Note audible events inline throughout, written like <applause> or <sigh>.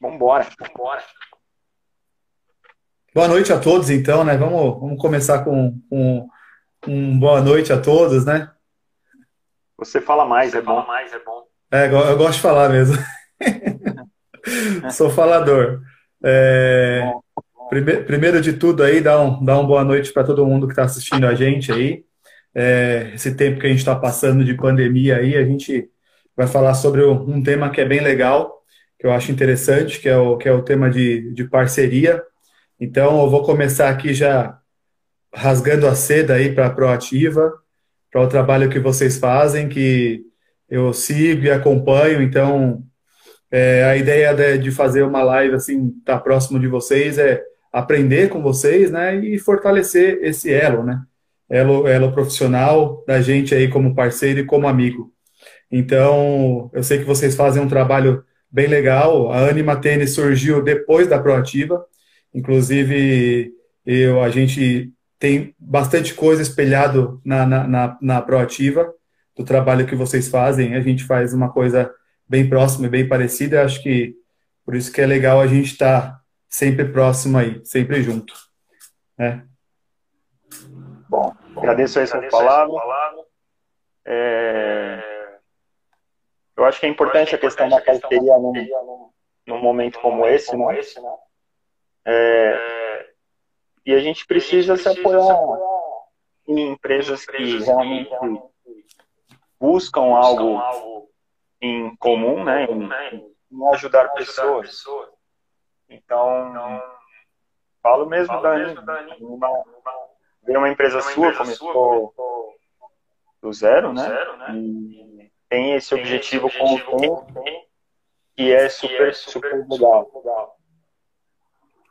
Vambora, vambora. Boa noite a todos, então, né? Vamos, vamos começar com, com um boa noite a todos, né? Você fala mais, Você é fala bom. mais, é bom. É, eu gosto de falar mesmo. <laughs> Sou falador. É, primeiro, primeiro de tudo aí, dá, um, dá uma boa noite para todo mundo que está assistindo a gente aí. É, esse tempo que a gente está passando de pandemia aí, a gente vai falar sobre um tema que é bem legal, que eu acho interessante, que é o, que é o tema de, de parceria. Então, eu vou começar aqui já rasgando a seda aí para a Proativa, para o trabalho que vocês fazem, que eu sigo e acompanho. Então, é, a ideia de, de, fazer uma live assim, tá próximo de vocês, é aprender com vocês, né, e fortalecer esse elo, né, elo, elo profissional da gente aí como parceiro e como amigo. Então, eu sei que vocês fazem um trabalho bem legal. A Anima Tênis surgiu depois da Proativa. Inclusive, eu, a gente tem bastante coisa espelhado na, na, na, na Proativa, do trabalho que vocês fazem. A gente faz uma coisa bem próxima e bem parecida. Acho que por isso que é legal a gente estar tá sempre próximo aí, sempre junto. Né? Bom, agradeço aí sua palavra. É... Eu acho que é importante a questão da parceria num, num momento como esse, né? É... E a gente precisa se apoiar em empresas que realmente buscam algo em comum, né? Em, em ajudar pessoas. Então, falo mesmo da uma, ver uma empresa sua começou do zero, né? E tem esse objetivo com o tempo que é super, super legal.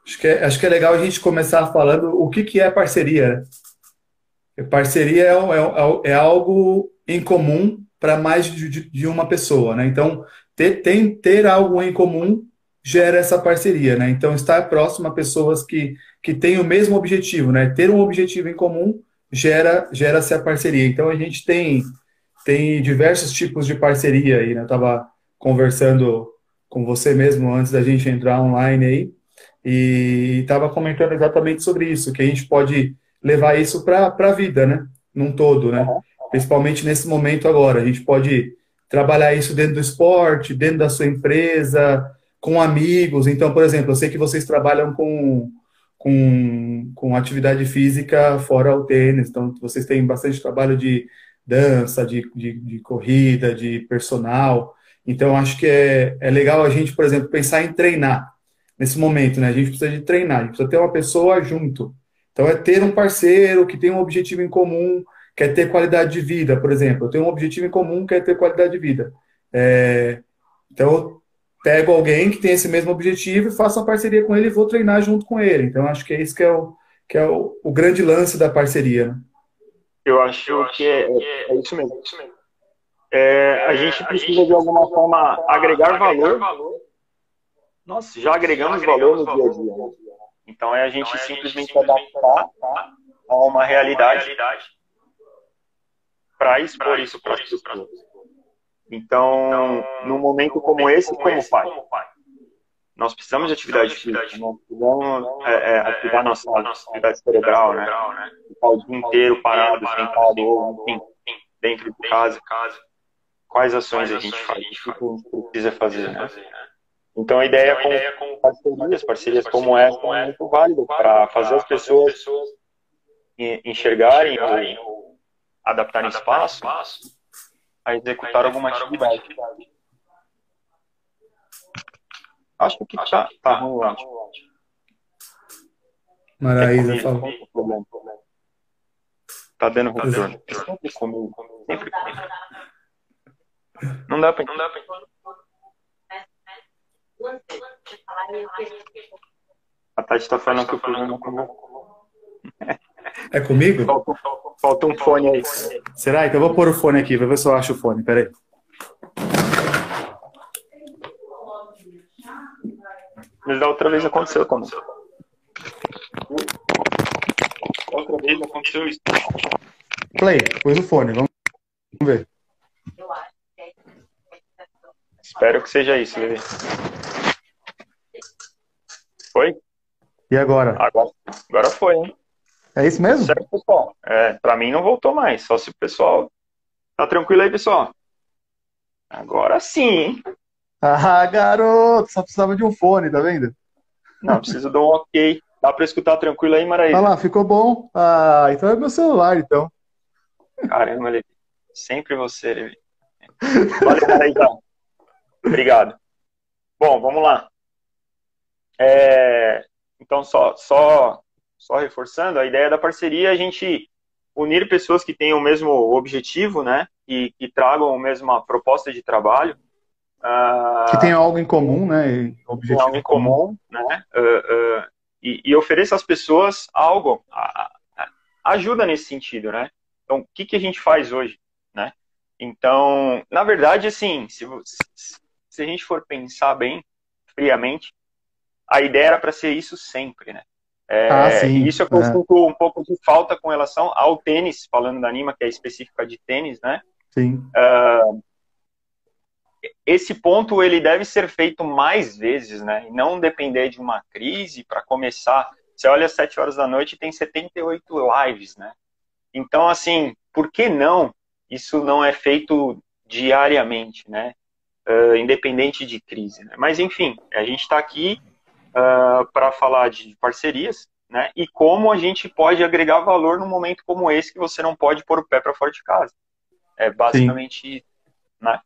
Acho que, é, acho que é legal a gente começar falando o que, que é parceria. Né? Parceria é, é, é algo em comum para mais de, de, de, uma pessoa, né? Então, ter, tem, ter algo em comum gera essa parceria, né? Então, estar próximo a pessoas que, que têm o mesmo objetivo, né? Ter um objetivo em comum gera gera-se a parceria. Então, a gente tem, tem diversos tipos de parceria aí, né? Eu estava conversando com você mesmo antes da gente entrar online aí, e estava comentando exatamente sobre isso, que a gente pode levar isso para a vida, né? Num todo, né? Principalmente nesse momento agora. A gente pode trabalhar isso dentro do esporte, dentro da sua empresa, com amigos. Então, por exemplo, eu sei que vocês trabalham com, com, com atividade física fora o tênis, então vocês têm bastante trabalho de dança, de, de, de corrida, de personal. Então, acho que é, é legal a gente, por exemplo, pensar em treinar nesse momento, né? A gente precisa de treinar, a gente precisa ter uma pessoa junto. Então é ter um parceiro que tem um objetivo em comum, quer ter qualidade de vida, por exemplo. Eu tenho um objetivo em comum, quer ter qualidade de vida. É, então eu pego alguém que tem esse mesmo objetivo e faço uma parceria com ele e vou treinar junto com ele. Então acho que é isso que é o, que é o, o grande lance da parceria. Né? Eu acho, eu acho que é, é, é, isso mesmo. É, a gente precisa de alguma forma agregar valor nossa, já agregamos, já agregamos valor no dia a dia. Né? Então é a gente então, é simplesmente, adaptar a uma realidade, realidade para expor isso para as pessoas. Então, então, num momento como esse, como pai, nós precisamos de atividade física, nós precisamos é, é, ativar nossa atividade cerebral, né? Ficar o dia inteiro parado, sentado, enfim, dentro de casa. Quais ações a gente faz? O que a gente precisa fazer, né? Então a ideia, então, ideia com, parcerias, parcerias como essa é muito válido para fazer as pessoas enxergarem, ou adaptarem espaço, espaço a executar alguma atividade. Acho que está tá ruim, Maraísa falou. Tá dando retorno. Sempre comigo. Sempre comigo. Não dá para a Tati está falando que o programa acabou. É comigo? Falta, falta, um fone aí. Será? Então eu vou pôr o fone aqui, vou ver se eu acho o fone. Peraí. Mas da outra vez aconteceu também. Outra vez aconteceu isso. Play, pôs o fone, vamos ver. Espero que seja isso, Lili. Foi? E agora? Agora, agora foi, hein? É isso mesmo? Certo, pessoal. É, pra mim não voltou mais. Só se o pessoal. Tá tranquilo aí, pessoal? Agora sim, hein? Ah, garoto, só precisava de um fone, tá vendo? Não, preciso dar um ok. Dá pra escutar tranquilo aí, Maraísa? Olha lá, ficou bom. Ah, então é meu celular, então. Caramba, Levi. Sempre você, Levi. Valeu, Maraísa. Obrigado. Bom, vamos lá. É, então, só, só, só reforçando, a ideia da parceria é a gente unir pessoas que tenham o mesmo objetivo, né? E que tragam a mesma proposta de trabalho. Uh, que tenham algo em comum, né? Objetivo algo em comum, comum né? Uh, uh, e, e ofereça às pessoas algo, a, a, ajuda nesse sentido, né? Então, o que, que a gente faz hoje, né? Então, na verdade, assim, se, se a gente for pensar bem, friamente, a ideia era para ser isso sempre, né? É, ah, sim. Isso eu é. sinto um pouco de falta com relação ao tênis, falando da Anima, que é específica de tênis, né? Sim. Uh, esse ponto ele deve ser feito mais vezes, né? E não depender de uma crise para começar. Você olha às 7 horas da noite e tem 78 lives, né? Então, assim, por que não isso não é feito diariamente, né? Uh, independente de crise. Né? Mas, enfim, a gente está aqui uh, ah, para falar de parcerias, né? E como a gente pode agregar valor num momento como esse que você não pode pôr o pé para fora de casa. É basicamente isso, né?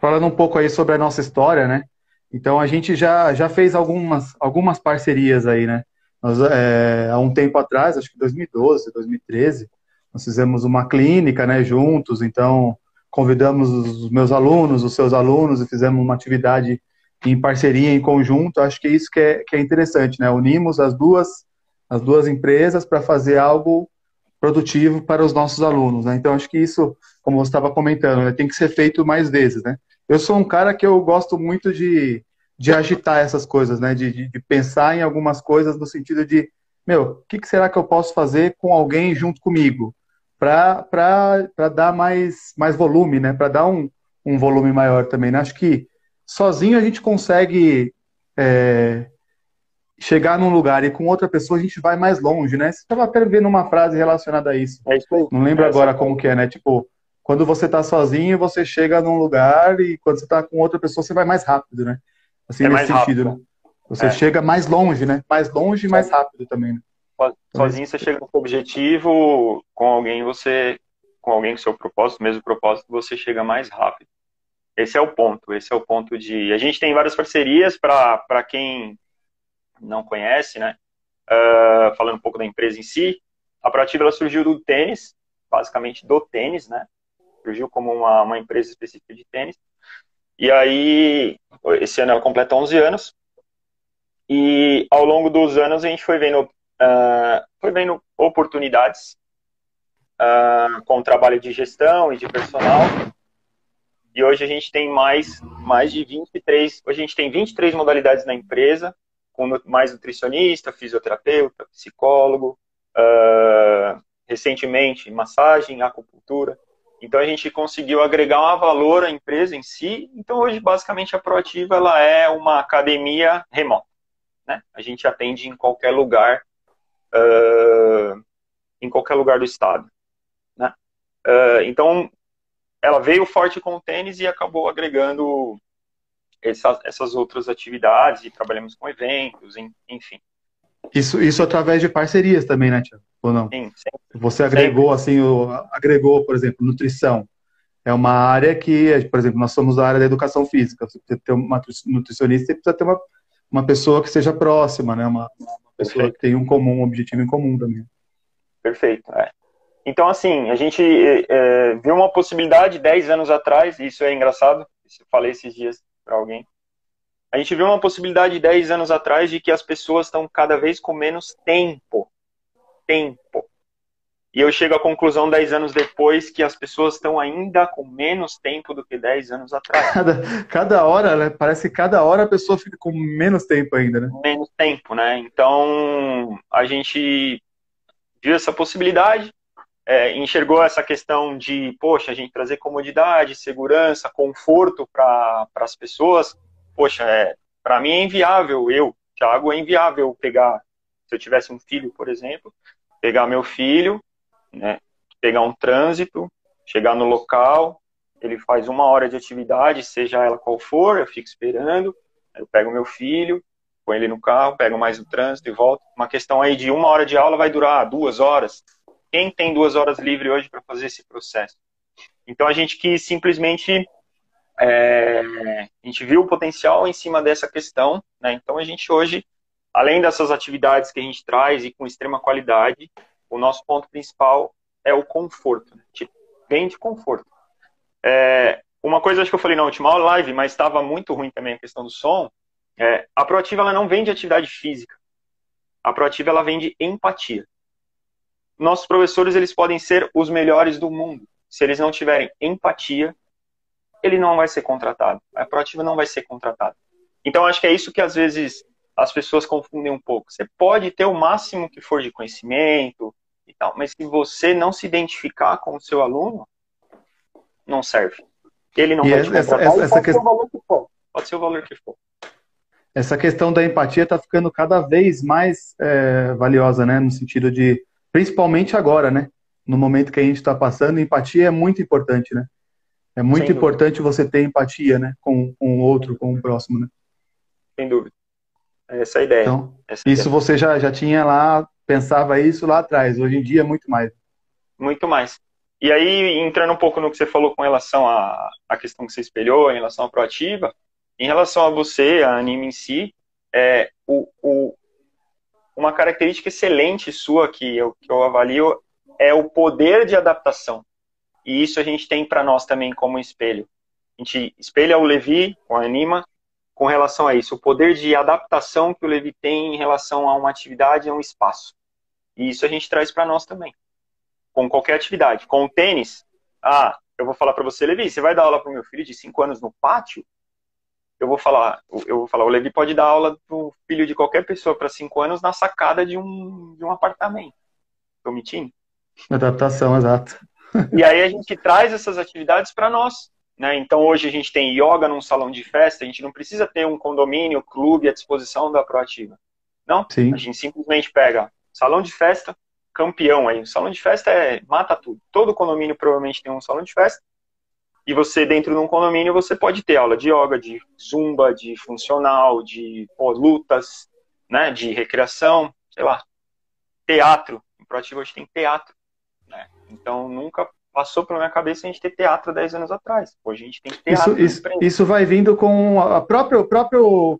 Falando um pouco aí sobre a nossa história, né? Então a gente já, já fez algumas, algumas parcerias aí, né? Nós, é, há um tempo atrás, acho que 2012, 2013, nós fizemos uma clínica, né, juntos. Então convidamos os meus alunos, os seus alunos e fizemos uma atividade em parceria, em conjunto. Acho que é isso que é, que é interessante, né? Unimos as duas, as duas empresas para fazer algo produtivo para os nossos alunos, né? Então, acho que isso, como você estava comentando, né, tem que ser feito mais vezes, né? Eu sou um cara que eu gosto muito de, de agitar essas coisas, né? De, de, de pensar em algumas coisas no sentido de, meu, o que, que, será que eu posso fazer com alguém junto comigo? Para dar mais, mais volume, né? Para dar um, um volume maior também, né? Acho que sozinho a gente consegue é, chegar num lugar e com outra pessoa a gente vai mais longe, né? Você estava até vendo uma frase relacionada a isso. É isso aí. Não lembro é agora como que é, né? Tipo, quando você está sozinho, você chega num lugar e quando você está com outra pessoa, você vai mais rápido, né? Assim, é nesse sentido, rápido. né? Você é. chega mais longe, né? Mais longe e mais rápido também, né? Sozinho você chega no seu objetivo, com alguém você, com alguém com seu propósito, mesmo propósito, você chega mais rápido. Esse é o ponto. Esse é o ponto de. A gente tem várias parcerias para quem não conhece, né? Uh, falando um pouco da empresa em si. A Proativa surgiu do tênis, basicamente do tênis, né? Surgiu como uma, uma empresa específica de tênis. E aí, esse ano ela completa 11 anos. E ao longo dos anos a gente foi vendo, uh, foi vendo oportunidades uh, com o trabalho de gestão e de personal e hoje a gente tem mais, mais de 23, hoje a gente tem 23 modalidades na empresa, com mais nutricionista, fisioterapeuta, psicólogo, uh, recentemente massagem, acupuntura. Então a gente conseguiu agregar um valor à empresa em si. Então hoje basicamente a Proativa ela é uma academia remota. Né? A gente atende em qualquer lugar, uh, em qualquer lugar do estado. Né? Uh, então ela veio forte com o tênis e acabou agregando essas, essas outras atividades e trabalhamos com eventos, enfim. Isso, isso através de parcerias também, né, Tiago? Ou não? Sim, sempre. Você agregou, sempre. assim, o, agregou, por exemplo, nutrição. É uma área que, por exemplo, nós somos da área da educação física. Você precisa ter uma nutricionista, você precisa ter uma, uma pessoa que seja próxima, né? Uma, uma pessoa Perfeito. que tenha um comum, um objetivo em comum também. Perfeito, é. Então, assim, a gente é, viu uma possibilidade 10 anos atrás, e isso é engraçado, eu falei esses dias para alguém. A gente viu uma possibilidade 10 anos atrás de que as pessoas estão cada vez com menos tempo. Tempo. E eu chego à conclusão 10 anos depois que as pessoas estão ainda com menos tempo do que 10 anos atrás. <laughs> Cada, cada hora, né? Parece que cada hora a pessoa fica com menos tempo ainda, né? Menos tempo, né? Então, a gente viu essa possibilidade, é, enxergou essa questão de, poxa, a gente trazer comodidade, segurança, conforto para as pessoas, poxa, é, para mim é inviável eu Thiago, é inviável pegar, se eu tivesse um filho, por exemplo, pegar meu filho, né, pegar um trânsito, chegar no local, ele faz uma hora de atividade, seja ela qual for, eu fico esperando, eu pego meu filho, põe ele no carro, pego mais o trânsito e volto. Uma questão aí de uma hora de aula vai durar duas horas. Quem tem duas horas livre hoje para fazer esse processo? Então a gente quis simplesmente é, a gente viu o potencial em cima dessa questão, né? Então a gente hoje, além dessas atividades que a gente traz e com extrema qualidade, o nosso ponto principal é o conforto. Né? Vende conforto. É, uma coisa acho que eu falei na última live, mas estava muito ruim também a questão do som. É, a proativa ela não vende atividade física. A proativa ela vende empatia. Nossos professores eles podem ser os melhores do mundo. Se eles não tiverem empatia, ele não vai ser contratado. A proativa não vai ser contratada. Então, acho que é isso que às vezes as pessoas confundem um pouco. Você pode ter o máximo que for de conhecimento e tal, mas se você não se identificar com o seu aluno, não serve. Ele não e vai essa, te contratar essa, essa pode ser o valor que for. Pode ser o valor que for. Essa questão da empatia está ficando cada vez mais é, valiosa, né? No sentido de, principalmente agora, né? No momento que a gente está passando, empatia é muito importante, né? É muito Sem importante dúvida. você ter empatia, né, com, com o outro, com o próximo, né? Sem dúvida. Essa é a ideia. Então, Essa isso ideia. você já, já tinha lá, pensava isso lá atrás. Hoje em dia, muito mais. Muito mais. E aí, entrando um pouco no que você falou com relação à, à questão que você espelhou, em relação à proativa, em relação a você, a anime em si, é, o, o, uma característica excelente sua que eu, que eu avalio é o poder de adaptação. E isso a gente tem para nós também como espelho. A gente espelha o Levi a Anima com relação a isso, o poder de adaptação que o Levi tem em relação a uma atividade, a um espaço. E isso a gente traz para nós também. Com qualquer atividade. Com o tênis, ah, eu vou falar para você, Levi, você vai dar aula para o meu filho de 5 anos no pátio? Eu vou falar, eu vou falar, o Levi pode dar aula para o filho de qualquer pessoa para 5 anos na sacada de um, de um apartamento. Estou mentindo? Adaptação, exato. E aí a gente traz essas atividades para nós. Né? Então hoje a gente tem yoga num salão de festa, a gente não precisa ter um condomínio, clube à disposição da Proativa. Não, Sim. a gente simplesmente pega salão de festa, campeão aí. O salão de festa é mata tudo. Todo condomínio provavelmente tem um salão de festa. E você, dentro de um condomínio, você pode ter aula de yoga, de zumba, de funcional, de pô, lutas, né, de recreação, sei lá. Teatro. Em Proativa hoje tem teatro. Então nunca passou pela minha cabeça a gente ter teatro 10 anos atrás. Hoje a gente tem teatro. Isso, isso, isso vai vindo com a própria, o próprio.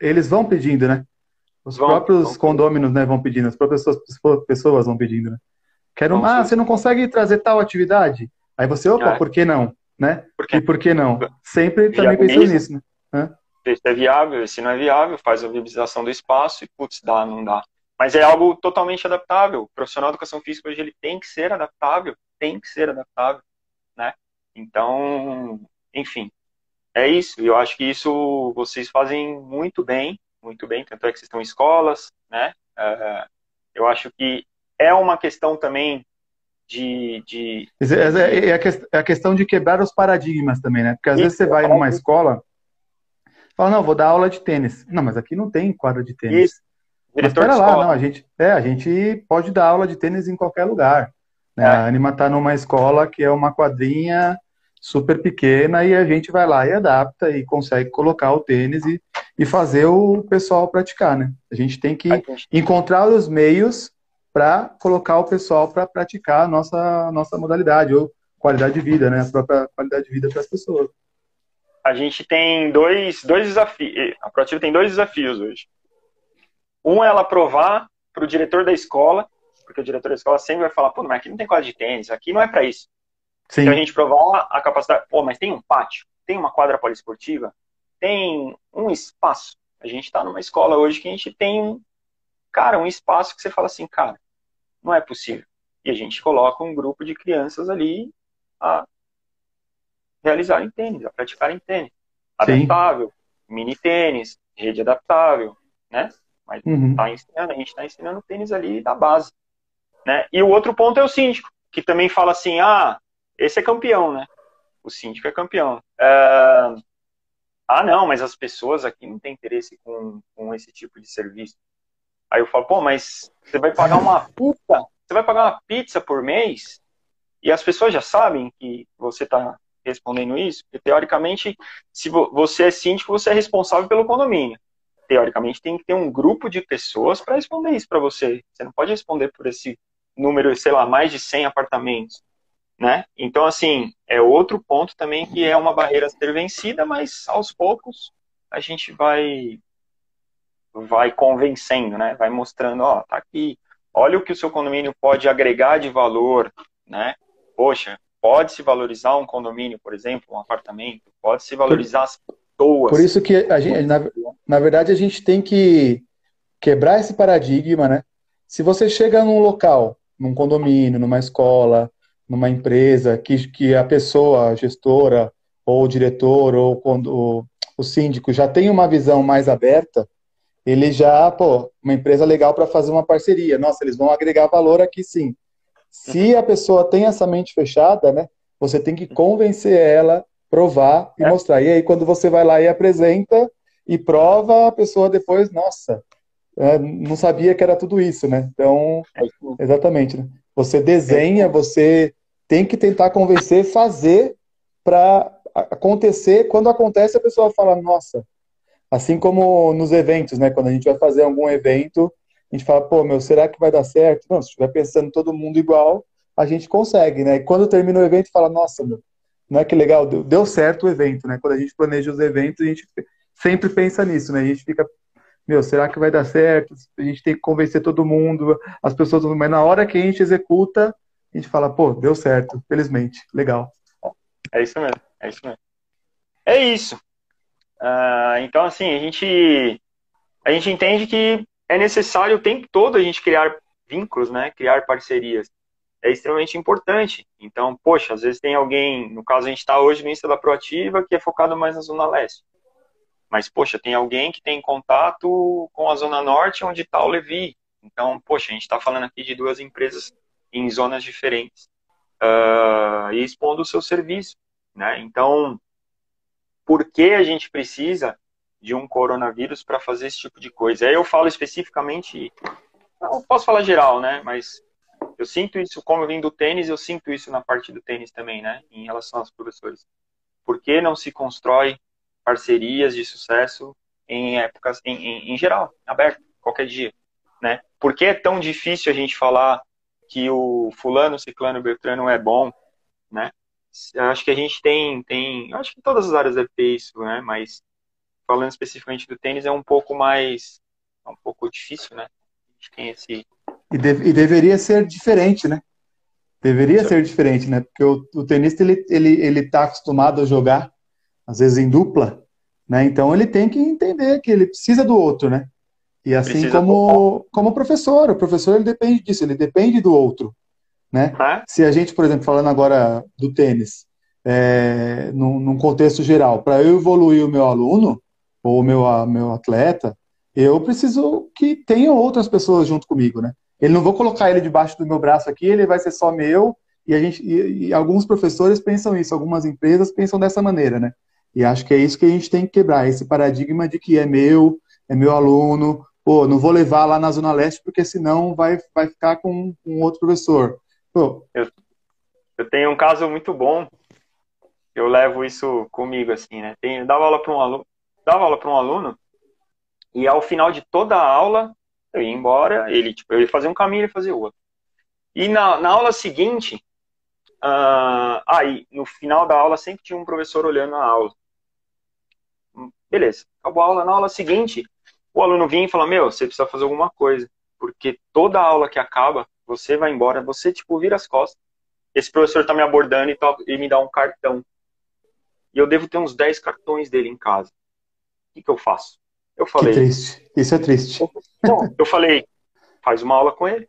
Eles vão pedindo, né? Os vão, próprios vão condôminos né, vão pedindo, as próprias pessoas, pessoas vão pedindo, né? Quero, ah, você não consegue trazer tal atividade? Aí você, opa, é. por que não? Né? Por e por que não? Sempre também pensando nisso, né? Se é viável, se não é viável, faz a viabilização do espaço e, putz, dá, não dá. Mas é algo totalmente adaptável. O profissional de educação física hoje ele tem que ser adaptável, tem que ser adaptável, né? Então, enfim, é isso. Eu acho que isso vocês fazem muito bem, muito bem. Tanto é que vocês estão em escolas, né? Uh, eu acho que é uma questão também de. de, de... É, é, é, a questão de quebrar os paradigmas também, né? Porque às isso, vezes você vai numa escola, fala, não, vou dar aula de tênis. Não, mas aqui não tem quadra de tênis. Isso. Mas espera lá, não, a gente, é, a gente pode dar aula de tênis em qualquer lugar. Né? É. A Anima está numa escola que é uma quadrinha super pequena e a gente vai lá e adapta e consegue colocar o tênis e, e fazer o pessoal praticar, né? A gente tem que encontrar os meios para colocar o pessoal para praticar a nossa, nossa modalidade ou qualidade de vida, né? A própria qualidade de vida para as pessoas. A gente tem dois, dois desafios. A Proativa tem dois desafios hoje. Um é ela provar para o diretor da escola, porque o diretor da escola sempre vai falar, pô, mas aqui não tem quadra de tênis, aqui não é para isso. Sim. Então a gente provar a capacidade, pô, mas tem um pátio, tem uma quadra poliesportiva, tem um espaço. A gente está numa escola hoje que a gente tem um, cara, um espaço que você fala assim, cara, não é possível. E a gente coloca um grupo de crianças ali a realizarem tênis, a praticarem tênis. Adaptável, Sim. mini tênis, rede adaptável, né? Mas uhum. tá ensinando, a gente está ensinando tênis ali da base. Né? E o outro ponto é o síndico, que também fala assim, ah, esse é campeão, né? O síndico é campeão. É... ah, não, mas as pessoas aqui não têm interesse com, com esse tipo de serviço. Aí eu falo, pô, mas você vai pagar uma <laughs> pizza, você vai pagar uma pizza por mês e as pessoas já sabem que você está respondendo isso, porque teoricamente, se você é síndico, você é responsável pelo condomínio. Teoricamente, tem que ter um grupo de pessoas para responder isso para você. Você não pode responder por esse número, sei lá, mais de 100 apartamentos, né? Então, assim, é outro ponto também que é uma barreira a ser vencida, mas aos poucos a gente vai vai convencendo, né? Vai mostrando, ó, tá aqui, olha o que o seu condomínio pode agregar de valor, né? Poxa, pode se valorizar um condomínio, por exemplo, um apartamento, pode se valorizar as pessoas. Por isso que a gente, na, na verdade, a gente tem que quebrar esse paradigma, né? Se você chega num local, num condomínio, numa escola, numa empresa, que, que a pessoa, a gestora, ou o diretor, ou quando, o, o síndico já tem uma visão mais aberta, ele já, pô, uma empresa legal para fazer uma parceria. Nossa, eles vão agregar valor aqui sim. Se a pessoa tem essa mente fechada, né, você tem que convencer ela, provar e é. mostrar. E aí, quando você vai lá e apresenta e prova, a pessoa depois, nossa, é, não sabia que era tudo isso, né? Então, exatamente. Né? Você desenha, você tem que tentar convencer, fazer para acontecer. Quando acontece, a pessoa fala, nossa, Assim como nos eventos, né? Quando a gente vai fazer algum evento, a gente fala, pô, meu, será que vai dar certo? Não, se estiver pensando todo mundo igual, a gente consegue, né? E quando termina o evento, fala, nossa, meu, não é que legal, deu, deu certo o evento, né? Quando a gente planeja os eventos, a gente sempre pensa nisso, né? A gente fica, meu, será que vai dar certo? A gente tem que convencer todo mundo, as pessoas, mas na hora que a gente executa, a gente fala, pô, deu certo, felizmente, legal. É isso mesmo, é isso mesmo. É isso. Uh, então, assim, a gente, a gente entende que é necessário o tempo todo a gente criar vínculos, né? Criar parcerias. É extremamente importante. Então, poxa, às vezes tem alguém, no caso a gente está hoje no Insta da Proativa, que é focado mais na Zona Leste. Mas, poxa, tem alguém que tem contato com a Zona Norte, onde está o Levi. Então, poxa, a gente está falando aqui de duas empresas em zonas diferentes. Uh, e expondo o seu serviço. Né? Então, por que a gente precisa de um coronavírus para fazer esse tipo de coisa. Aí eu falo especificamente, não posso falar geral, né? Mas eu sinto isso, como eu vim do tênis, eu sinto isso na parte do tênis também, né? Em relação aos professores. Por que não se constrói parcerias de sucesso em épocas, em, em, em geral, aberto, qualquer dia, né? Por que é tão difícil a gente falar que o fulano, ciclano, beltrano é bom, né? acho que a gente tem, tem, acho que todas as áreas deve ter isso, né? Mas falando especificamente do tênis é um pouco mais, é um pouco difícil, né? A gente tem esse e, de, e deveria ser diferente, né? Deveria Sim. ser diferente, né? Porque o, o tenista ele ele ele tá acostumado a jogar às vezes em dupla, né? Então ele tem que entender que ele precisa do outro, né? E assim precisa como como professor, o professor ele depende disso, ele depende do outro. Né? Se a gente, por exemplo, falando agora do tênis, é, num, num contexto geral, para eu evoluir o meu aluno ou o meu, a, meu atleta, eu preciso que tenham outras pessoas junto comigo, né? Ele não vou colocar ele debaixo do meu braço aqui, ele vai ser só meu. E a gente, e, e alguns professores pensam isso, algumas empresas pensam dessa maneira, né? E acho que é isso que a gente tem que quebrar, esse paradigma de que é meu, é meu aluno, pô, não vou levar lá na Zona Leste porque senão vai, vai ficar com um outro professor. Eu, eu tenho um caso muito bom. Eu levo isso comigo, assim, né? Tem, dava aula para um aluno, dava aula para um aluno, e ao final de toda a aula, eu ia embora, ele, tipo, eu ia fazer um caminho, ele fazia outro. E na, na aula seguinte, uh, aí, no final da aula, sempre tinha um professor olhando a aula. Beleza, acabou a aula. Na aula seguinte, o aluno vinha e falava, meu, você precisa fazer alguma coisa. Porque toda aula que acaba, você vai embora, você, tipo, vira as costas. Esse professor tá me abordando e, tá, e me dá um cartão. E eu devo ter uns 10 cartões dele em casa. O que, que eu faço? Eu falei. Que triste. Isso é triste. Bom, eu falei, faz uma aula com ele.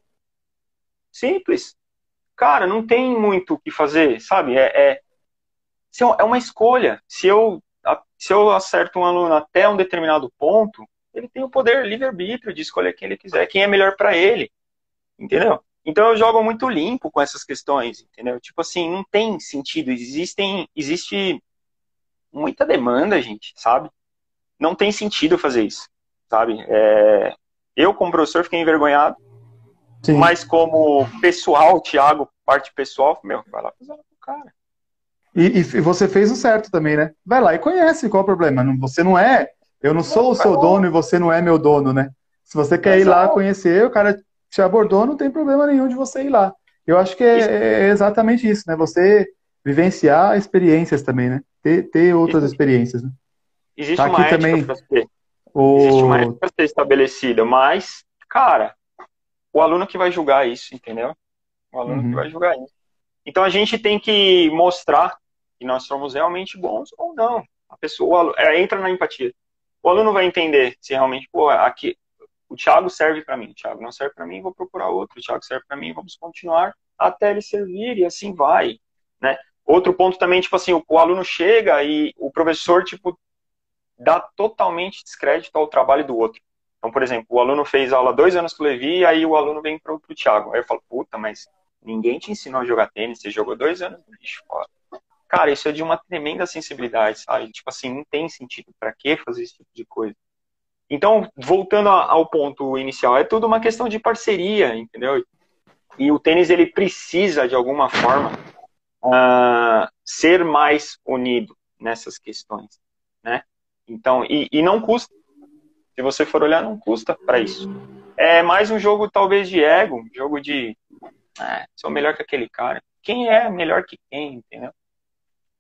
Simples. Cara, não tem muito o que fazer, sabe? É, é, é uma escolha. Se eu, se eu acerto um aluno até um determinado ponto, ele tem o poder livre-arbítrio de escolher quem ele quiser, quem é melhor para ele entendeu? Então eu jogo muito limpo com essas questões, entendeu? Tipo assim, não tem sentido. Existem, existe muita demanda, gente, sabe? Não tem sentido fazer isso, sabe? É, eu, como professor, fiquei envergonhado, Sim. mas como pessoal, Thiago, parte pessoal, meu, vai lá fazer com o cara. E, e, você fez o certo também, né? Vai lá e conhece qual é o problema. Você não é, eu não sou o seu dono e você não é meu dono, né? Se você quer ir lá conhecer, o cara te abordou, não tem problema nenhum de você ir lá. Eu acho que é, é exatamente isso, né? Você vivenciar experiências também, né? Ter, ter outras experiências. Né? Existe tá uma também... para ser. O... Existe uma ética para ser estabelecida, mas, cara, o aluno que vai julgar isso, entendeu? O aluno uhum. que vai julgar isso. Então a gente tem que mostrar que nós somos realmente bons ou não. A pessoa aluno, é, entra na empatia. O aluno vai entender se realmente, pô, aqui o Thiago serve para mim, o Thiago não serve para mim, vou procurar outro, o Thiago serve para mim, vamos continuar até ele servir e assim vai, né? Outro ponto também, tipo assim, o, o aluno chega e o professor, tipo, dá totalmente descrédito ao trabalho do outro. Então, por exemplo, o aluno fez aula dois anos com o Levi, e aí o aluno vem pro, pro Thiago. Aí eu falo, puta, mas ninguém te ensinou a jogar tênis, você jogou dois anos no lixo fora. Cara, isso é de uma tremenda sensibilidade, sabe? Tipo assim, não tem sentido. para que fazer esse tipo de coisa? Então, voltando ao ponto inicial, é tudo uma questão de parceria, entendeu? E o tênis, ele precisa, de alguma forma, uh, ser mais unido nessas questões, né? Então, e, e não custa. Se você for olhar, não custa para isso. É mais um jogo, talvez, de ego, um jogo de é, sou melhor que aquele cara. Quem é melhor que quem, entendeu?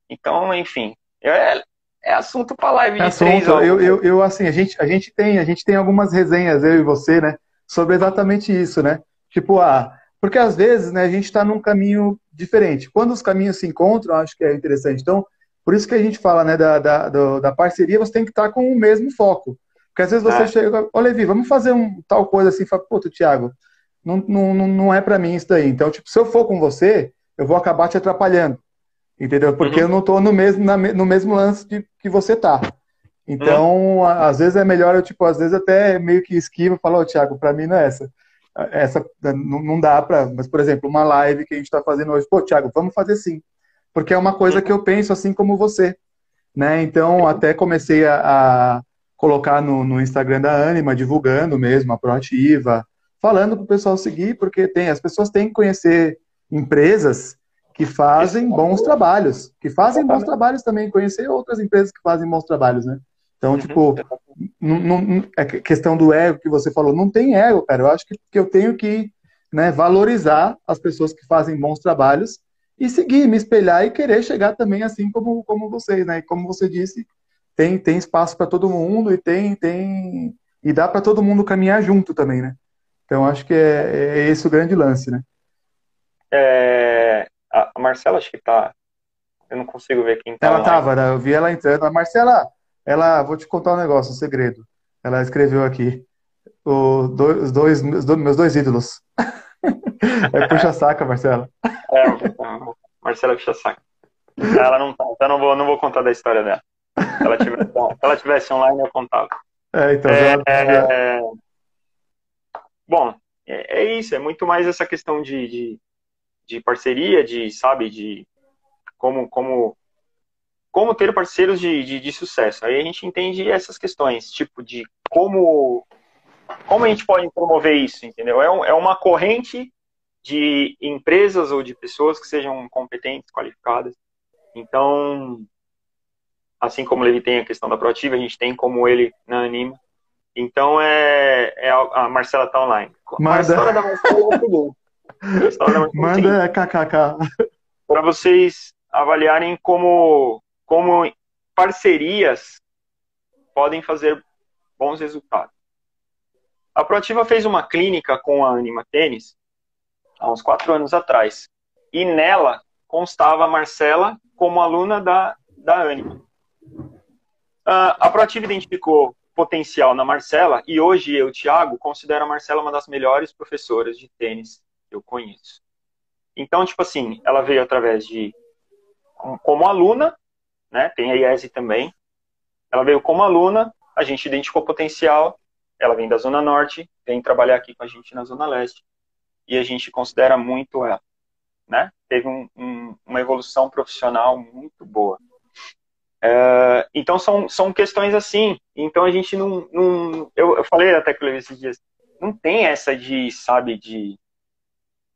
Então, enfim, é, é assunto para live de é assunto, três horas. Eu, eu, eu, assim, a gente, a gente tem, a gente tem algumas resenhas, eu e você, né, sobre exatamente isso, né? Tipo, ah, porque às vezes, né, a gente está num caminho diferente. Quando os caminhos se encontram, acho que é interessante. Então, por isso que a gente fala, né, da, da, da parceria, você tem que estar tá com o mesmo foco. Porque às vezes você é. chega, ô Levi, vamos fazer um tal coisa assim, fala, pô, Thiago, não, não, não é para mim isso daí. Então, tipo, se eu for com você, eu vou acabar te atrapalhando. Entendeu? Porque uhum. eu não estou no mesmo, na, no mesmo lance de, que você tá. Então, uhum. às vezes é melhor, eu, tipo, às vezes até meio que esquiva e falo, oh, Thiago, para mim não é essa. Essa não, não dá para. Mas, por exemplo, uma live que a gente está fazendo hoje, pô, Thiago, vamos fazer sim. Porque é uma coisa que eu penso assim como você. Né? Então, até comecei a, a colocar no, no, Instagram da Anima, divulgando mesmo a proativa, falando para o pessoal seguir, porque tem, as pessoas têm que conhecer empresas que fazem bons trabalhos, que fazem bons trabalhos também, conhecer outras empresas que fazem bons trabalhos, né? Então, uhum. tipo, não, não, é questão do ego que você falou, não tem ego, cara. Eu acho que, que eu tenho que né, valorizar as pessoas que fazem bons trabalhos e seguir, me espelhar e querer chegar também assim como, como vocês, né? E como você disse, tem, tem espaço para todo mundo e tem, tem e dá para todo mundo caminhar junto também, né? Então acho que é, é esse o grande lance, né? É, a Marcela acho que tá. Eu não consigo ver quem tá. Ela tava, né? eu vi ela entrando. A Marcela, ela, vou te contar um negócio, um segredo. Ela escreveu aqui o, dois, os dois, meus dois ídolos. <laughs> é puxa saca, Marcela. É, Marcela puxa saca. Ela não tá, então não vou, não vou contar da história dela. Se ela tivesse, se ela tivesse online, eu contava. É, então. É, ela... é, Bom, é, é, isso, é muito mais essa questão de, de, de, parceria, de, sabe, de como, como, como ter parceiros de, de, de, sucesso. Aí a gente entende essas questões, tipo, de como, como a gente pode promover isso, entendeu? É, um, é uma corrente de empresas ou de pessoas que sejam competentes, qualificadas. Então, assim como ele tem a questão da proativa, a gente tem como ele na Anima, então é, é a Marcela tá online. Manda. A história da Marcela é o seguinte. Manda kkk. Para vocês avaliarem como, como parcerias podem fazer bons resultados. A Proativa fez uma clínica com a Anima Tênis há uns quatro anos atrás. E nela constava a Marcela como aluna da, da Anima. Uh, a Proativa identificou potencial na Marcela e hoje eu, Thiago, considero a Marcela uma das melhores professoras de tênis eu conheço. Então, tipo assim, ela veio através de como aluna, né? Tem a IESE também. Ela veio como aluna, a gente identificou potencial. Ela vem da Zona Norte, vem trabalhar aqui com a gente na Zona Leste. E a gente considera muito ela, né? Teve um, um, uma evolução profissional muito boa. É, então são, são questões assim. Então a gente não. não eu, eu falei até com ele esses dias, não tem essa de, sabe, de,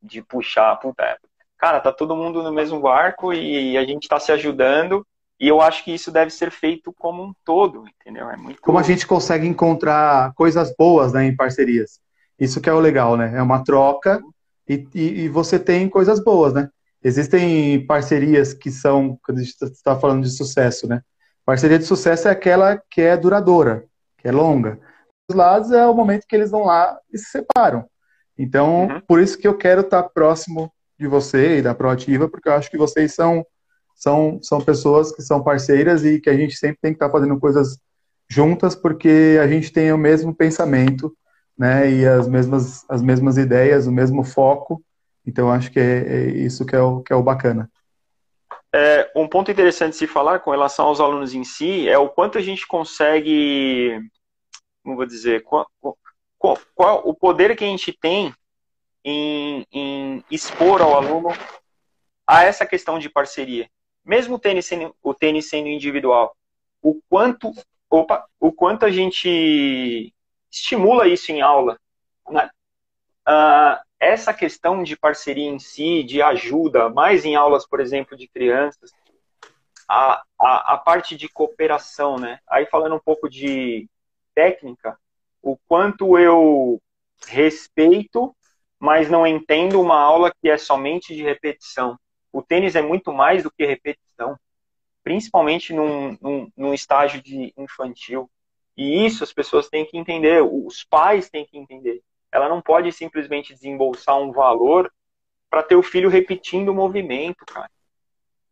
de puxar, puta, cara, tá todo mundo no mesmo barco e a gente tá se ajudando. E eu acho que isso deve ser feito como um todo, entendeu? É muito... Como a gente consegue encontrar coisas boas né, em parcerias. Isso que é o legal, né? É uma troca e, e, e você tem coisas boas, né? Existem parcerias que são, quando a gente está falando de sucesso, né? Parceria de sucesso é aquela que é duradoura, que é longa. Os lados é o momento que eles vão lá e se separam. Então, uhum. por isso que eu quero estar próximo de você e da Proativa, porque eu acho que vocês são, são, são pessoas que são parceiras e que a gente sempre tem que estar fazendo coisas juntas, porque a gente tem o mesmo pensamento, né? E as mesmas, as mesmas ideias, o mesmo foco então, acho que é, é, isso que é o, que é o bacana. É, um ponto interessante de se falar com relação aos alunos em si é o quanto a gente consegue, como vou dizer, qual, qual, o poder que a gente tem em, em, expor ao aluno a essa questão de parceria. Mesmo o tênis sendo, o tênis sendo individual, o quanto, opa, o quanto a gente estimula isso em aula. Né? Uh, essa questão de parceria em si, de ajuda, mais em aulas, por exemplo, de crianças, a, a, a parte de cooperação, né? Aí falando um pouco de técnica, o quanto eu respeito, mas não entendo uma aula que é somente de repetição. O tênis é muito mais do que repetição, principalmente num, num, num estágio de infantil. E isso as pessoas têm que entender, os pais têm que entender ela não pode simplesmente desembolsar um valor para ter o filho repetindo o movimento, cara.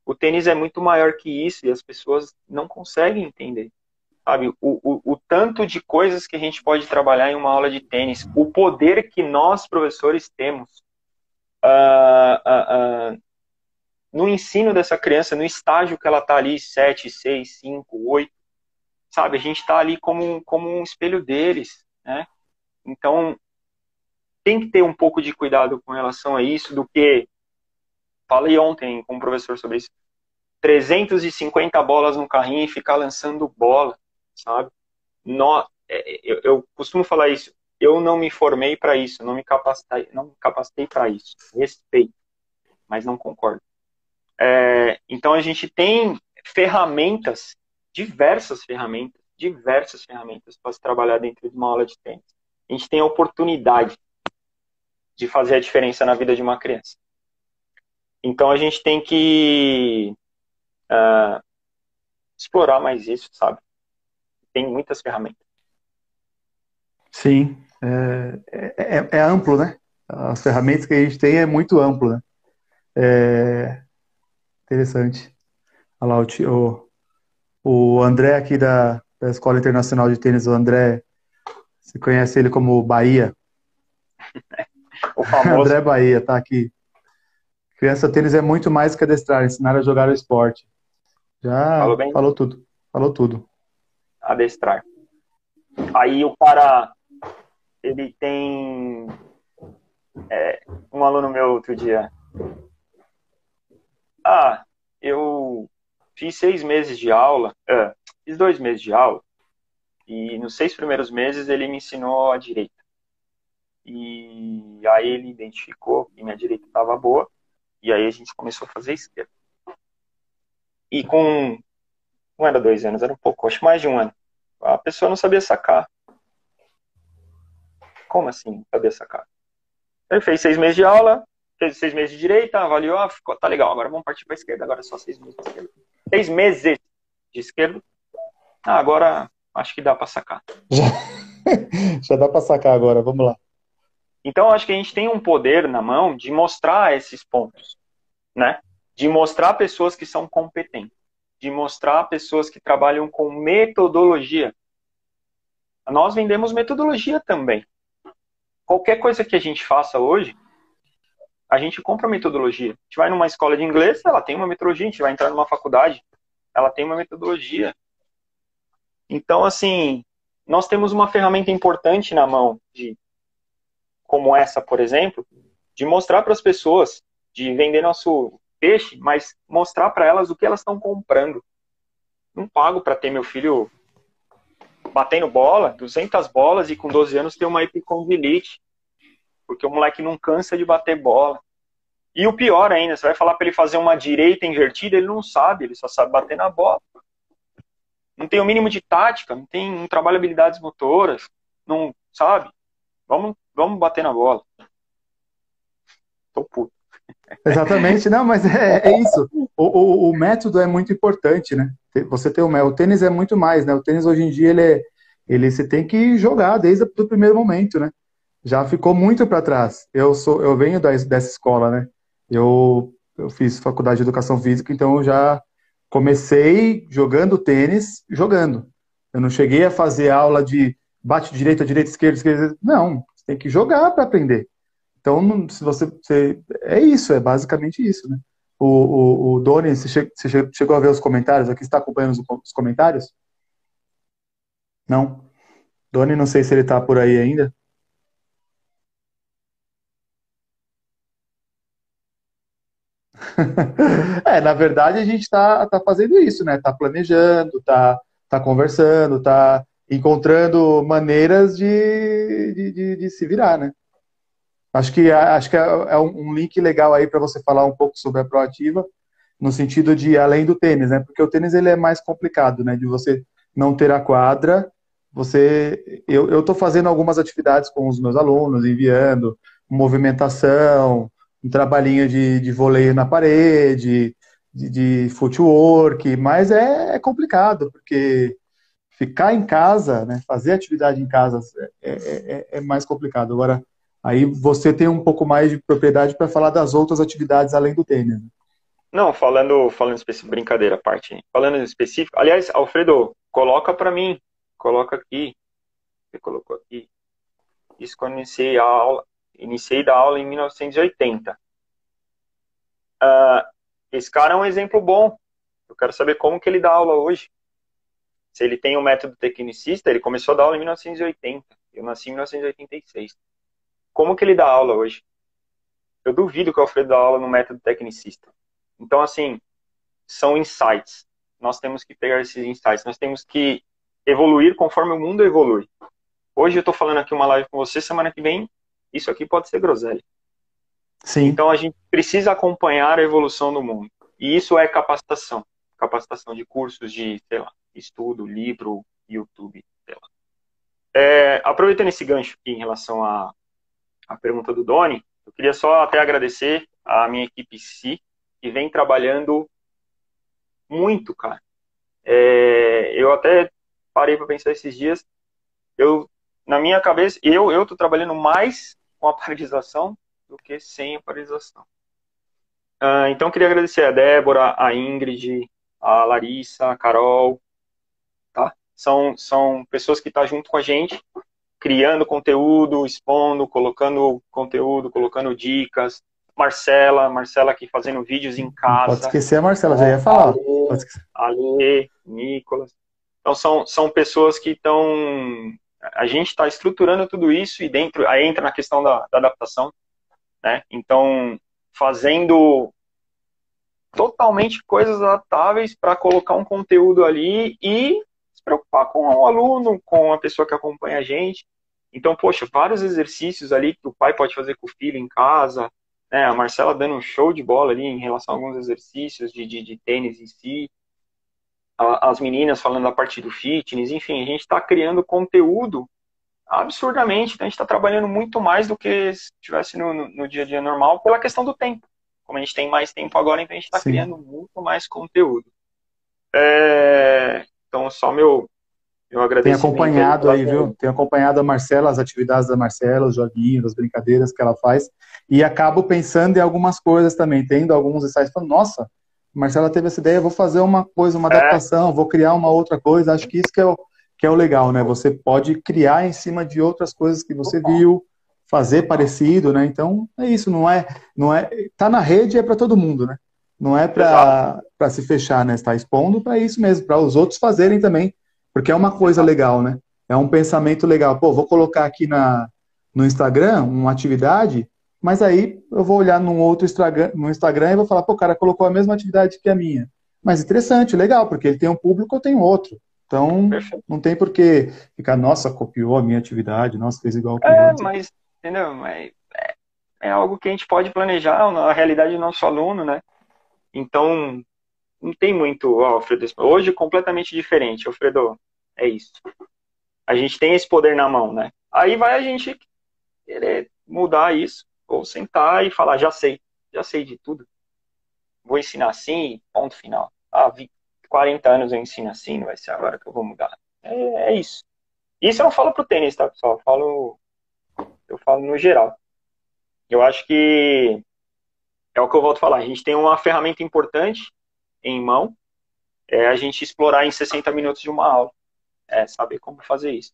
O tênis é muito maior que isso e as pessoas não conseguem entender. Sabe, o, o, o tanto de coisas que a gente pode trabalhar em uma aula de tênis, o poder que nós, professores, temos uh, uh, uh, no ensino dessa criança, no estágio que ela está ali, 7, 6, 5, 8, sabe? A gente está ali como, como um espelho deles, né? Então, tem que ter um pouco de cuidado com relação a isso, do que falei ontem com o um professor sobre isso. 350 bolas no carrinho e ficar lançando bola, sabe? No, é, eu, eu costumo falar isso. Eu não me formei para isso, não me capacitei, não me capacitei para isso. Respeito, mas não concordo. É, então a gente tem ferramentas, diversas ferramentas, diversas ferramentas para se trabalhar dentro de uma aula de tênis. A gente tem a oportunidade de fazer a diferença na vida de uma criança. Então a gente tem que uh, explorar mais isso, sabe? Tem muitas ferramentas. Sim, é, é, é, amplo, né? As ferramentas que a gente tem é muito amplo, né? É interessante. Olha lá, o, o André aqui da, da Escola Internacional de Tênis, o André, você conhece ele como Bahia? <laughs> O famoso. André Bahia, tá aqui. Criança tênis é muito mais que adestrar, ensinar a jogar o esporte. Já falou, falou tudo. Falou tudo. Adestrar. Aí o cara, ele tem é, um aluno meu outro dia. Ah, eu fiz seis meses de aula, é, fiz dois meses de aula, e nos seis primeiros meses ele me ensinou a direita. E aí ele identificou que minha direita estava boa. E aí a gente começou a fazer esquerda. E com. Não era dois anos, era um pouco, acho mais de um ano. A pessoa não sabia sacar. Como assim? Sabia sacar? Ele fez seis meses de aula, fez seis meses de direita, avaliou, ah, ficou, tá legal, agora vamos partir para esquerda, agora é só seis meses de esquerda. Seis meses de esquerda. Ah, agora acho que dá para sacar. Já, <laughs> já dá para sacar agora, vamos lá. Então, acho que a gente tem um poder na mão de mostrar esses pontos, né? De mostrar pessoas que são competentes, de mostrar pessoas que trabalham com metodologia. Nós vendemos metodologia também. Qualquer coisa que a gente faça hoje, a gente compra metodologia. A gente vai numa escola de inglês, ela tem uma metodologia. A gente vai entrar numa faculdade, ela tem uma metodologia. Então, assim, nós temos uma ferramenta importante na mão de como essa, por exemplo, de mostrar para as pessoas, de vender nosso peixe, mas mostrar para elas o que elas estão comprando. não pago para ter meu filho batendo bola, 200 bolas, e com 12 anos ter uma epicondilite, porque o moleque não cansa de bater bola. E o pior ainda, você vai falar para ele fazer uma direita invertida, ele não sabe, ele só sabe bater na bola. Não tem o mínimo de tática, não tem, não habilidades motoras, não sabe. Vamos, vamos bater na bola. Tô puto. Exatamente, não, mas é, é isso. O, o, o, método é muito importante, né? Você tem o, o tênis é muito mais, né? O tênis hoje em dia ele é, ele você tem que jogar desde o primeiro momento, né? Já ficou muito para trás. Eu sou, eu venho da, dessa escola, né? Eu, eu fiz faculdade de educação física, então eu já comecei jogando tênis, jogando. Eu não cheguei a fazer aula de bate direita, direita, esquerda, esquerda. Não, você tem que jogar para aprender. Então, se você, você, É isso, é basicamente isso, né? O, o, o Doni, você, che, você chegou a ver os comentários? Aqui está acompanhando os, os comentários? Não? Doni, não sei se ele está por aí ainda. <laughs> é, na verdade a gente está tá fazendo isso, né? Está planejando, está tá conversando, está encontrando maneiras de, de, de, de, se virar, né? Acho que, acho que é, é um link legal aí para você falar um pouco sobre a proativa, no sentido de além do tênis, né? Porque o tênis ele é mais complicado, né? De você não ter a quadra, você, eu estou fazendo algumas atividades com os meus alunos, enviando movimentação, um trabalhinho de, de voleio na parede, de, de footwork, mas é, é, complicado, porque ficar em casa, né, fazer atividade em casa é, é, é, é mais complicado. Agora, aí você tem um pouco mais de propriedade para falar das outras atividades além do tênis. Né? Não, falando, falando específico, brincadeira, parte. Falando específico, aliás, Alfredo, coloca para mim, coloca aqui. Você colocou aqui. Isso quando iniciei a aula, iniciei da aula em 1980. Uh, ah, esse cara é um exemplo bom. Eu quero saber como que ele dá aula hoje. Se ele tem o um método tecnicista, ele começou a dar aula em 1980. Eu nasci em 1986. Como que ele dá aula hoje? Eu duvido que o Alfredo dá aula no método tecnicista. Então, assim, são insights. Nós temos que pegar esses insights. Nós temos que evoluir conforme o mundo evolui. Hoje eu estou falando aqui uma live com você, semana que vem isso aqui pode ser groselha. Sim. Então a gente precisa acompanhar a evolução do mundo. E isso é capacitação. Capacitação de cursos de, sei lá, estudo, livro, YouTube, sei lá. É, aproveitando esse gancho aqui em relação à, à pergunta do Doni, eu queria só até agradecer a minha equipe Si, que vem trabalhando muito, cara. É, eu até parei para pensar esses dias, eu na minha cabeça, eu eu tô trabalhando mais com a <laughs> paralisação do que sem a paralisação. Uh, então, queria agradecer a Débora, a Ingrid, a Larissa, a Carol, tá? São, são pessoas que estão tá junto com a gente, criando conteúdo, expondo, colocando conteúdo, colocando dicas. Marcela, Marcela aqui fazendo vídeos em casa. Pode esquecer a Marcela, já ia falar. Ale, Ale Nicolas. Então, são, são pessoas que estão a gente está estruturando tudo isso e dentro aí entra na questão da, da adaptação, né? Então, fazendo totalmente coisas adaptáveis para colocar um conteúdo ali e se preocupar com o aluno, com a pessoa que acompanha a gente. Então, poxa, vários exercícios ali que o pai pode fazer com o filho em casa, né? A Marcela dando um show de bola ali em relação a alguns exercícios de, de, de tênis em si as meninas falando da parte do fitness, enfim, a gente está criando conteúdo absurdamente, então a gente está trabalhando muito mais do que se estivesse no, no, no, dia a dia normal pela questão do tempo. Como a gente tem mais tempo agora, então a gente está criando muito mais conteúdo. É, então, só meu, meu agradecimento. Tem acompanhado aí, viu? Tem acompanhado a Marcela, as atividades da Marcela, os joguinhos, as brincadeiras que ela faz, e acabo pensando em algumas coisas também, tendo alguns insights, falando, nossa, Marcela teve essa ideia, vou fazer uma coisa, uma é. adaptação, vou criar uma outra coisa. Acho que isso que é, o, que é o legal, né? Você pode criar em cima de outras coisas que você viu, fazer parecido, né? Então, é isso, não é, não é, tá na rede é para todo mundo, né? Não é para se fechar, né? Está expondo para isso mesmo, para os outros fazerem também, porque é uma coisa legal, né? É um pensamento legal. Pô, vou colocar aqui na, no Instagram uma atividade mas aí eu vou olhar num outro Instagram, no Instagram e vou falar, pô, o cara colocou a mesma atividade que a minha. Mas interessante, legal, porque ele tem um público, eu tenho outro. Então, Perfeito. não tem por que ficar, nossa, copiou a minha atividade, nossa, fez igual que É, mas, entendeu? Mas é, é, algo que a gente pode planejar na realidade do nosso aluno, né? Então, não tem muito, ó, Alfredo, hoje é completamente diferente, Alfredo, é isso. A gente tem esse poder na mão, né? Aí vai a gente querer mudar isso, ou sentar e falar, já sei, já sei de tudo. Vou ensinar assim, ponto final. Ah, 40 anos eu ensino assim, não vai ser agora que eu vou mudar. É, é isso. Isso eu não falo pro tênis, tá, pessoal? Eu falo, eu falo no geral. Eu acho que é o que eu volto a falar. A gente tem uma ferramenta importante em mão, é a gente explorar em 60 minutos de uma aula. É saber como fazer isso.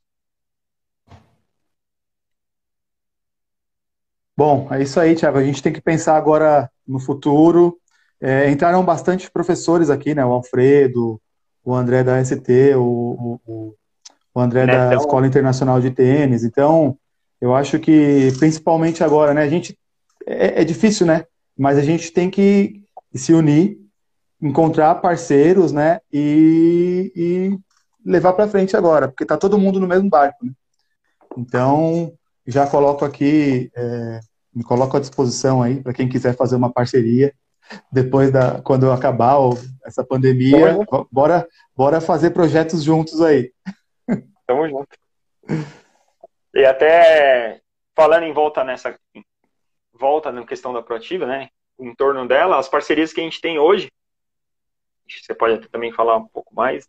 Bom, é isso aí, Tiago. A gente tem que pensar agora no futuro. É, entraram bastante professores aqui, né? O Alfredo, o André da ST, o, o, o André Netão. da Escola Internacional de Tênis. Então, eu acho que, principalmente agora, né? A gente. É, é difícil, né? Mas a gente tem que se unir, encontrar parceiros, né? E, e levar para frente agora, porque tá todo mundo no mesmo barco, né? Então, já coloco aqui, é, me coloco à disposição aí para quem quiser fazer uma parceria depois da quando acabar essa pandemia, bora bora fazer projetos juntos aí. <laughs> Tamo junto. E até falando em volta nessa volta na questão da proativa, né? Em torno dela, as parcerias que a gente tem hoje, você pode também falar um pouco mais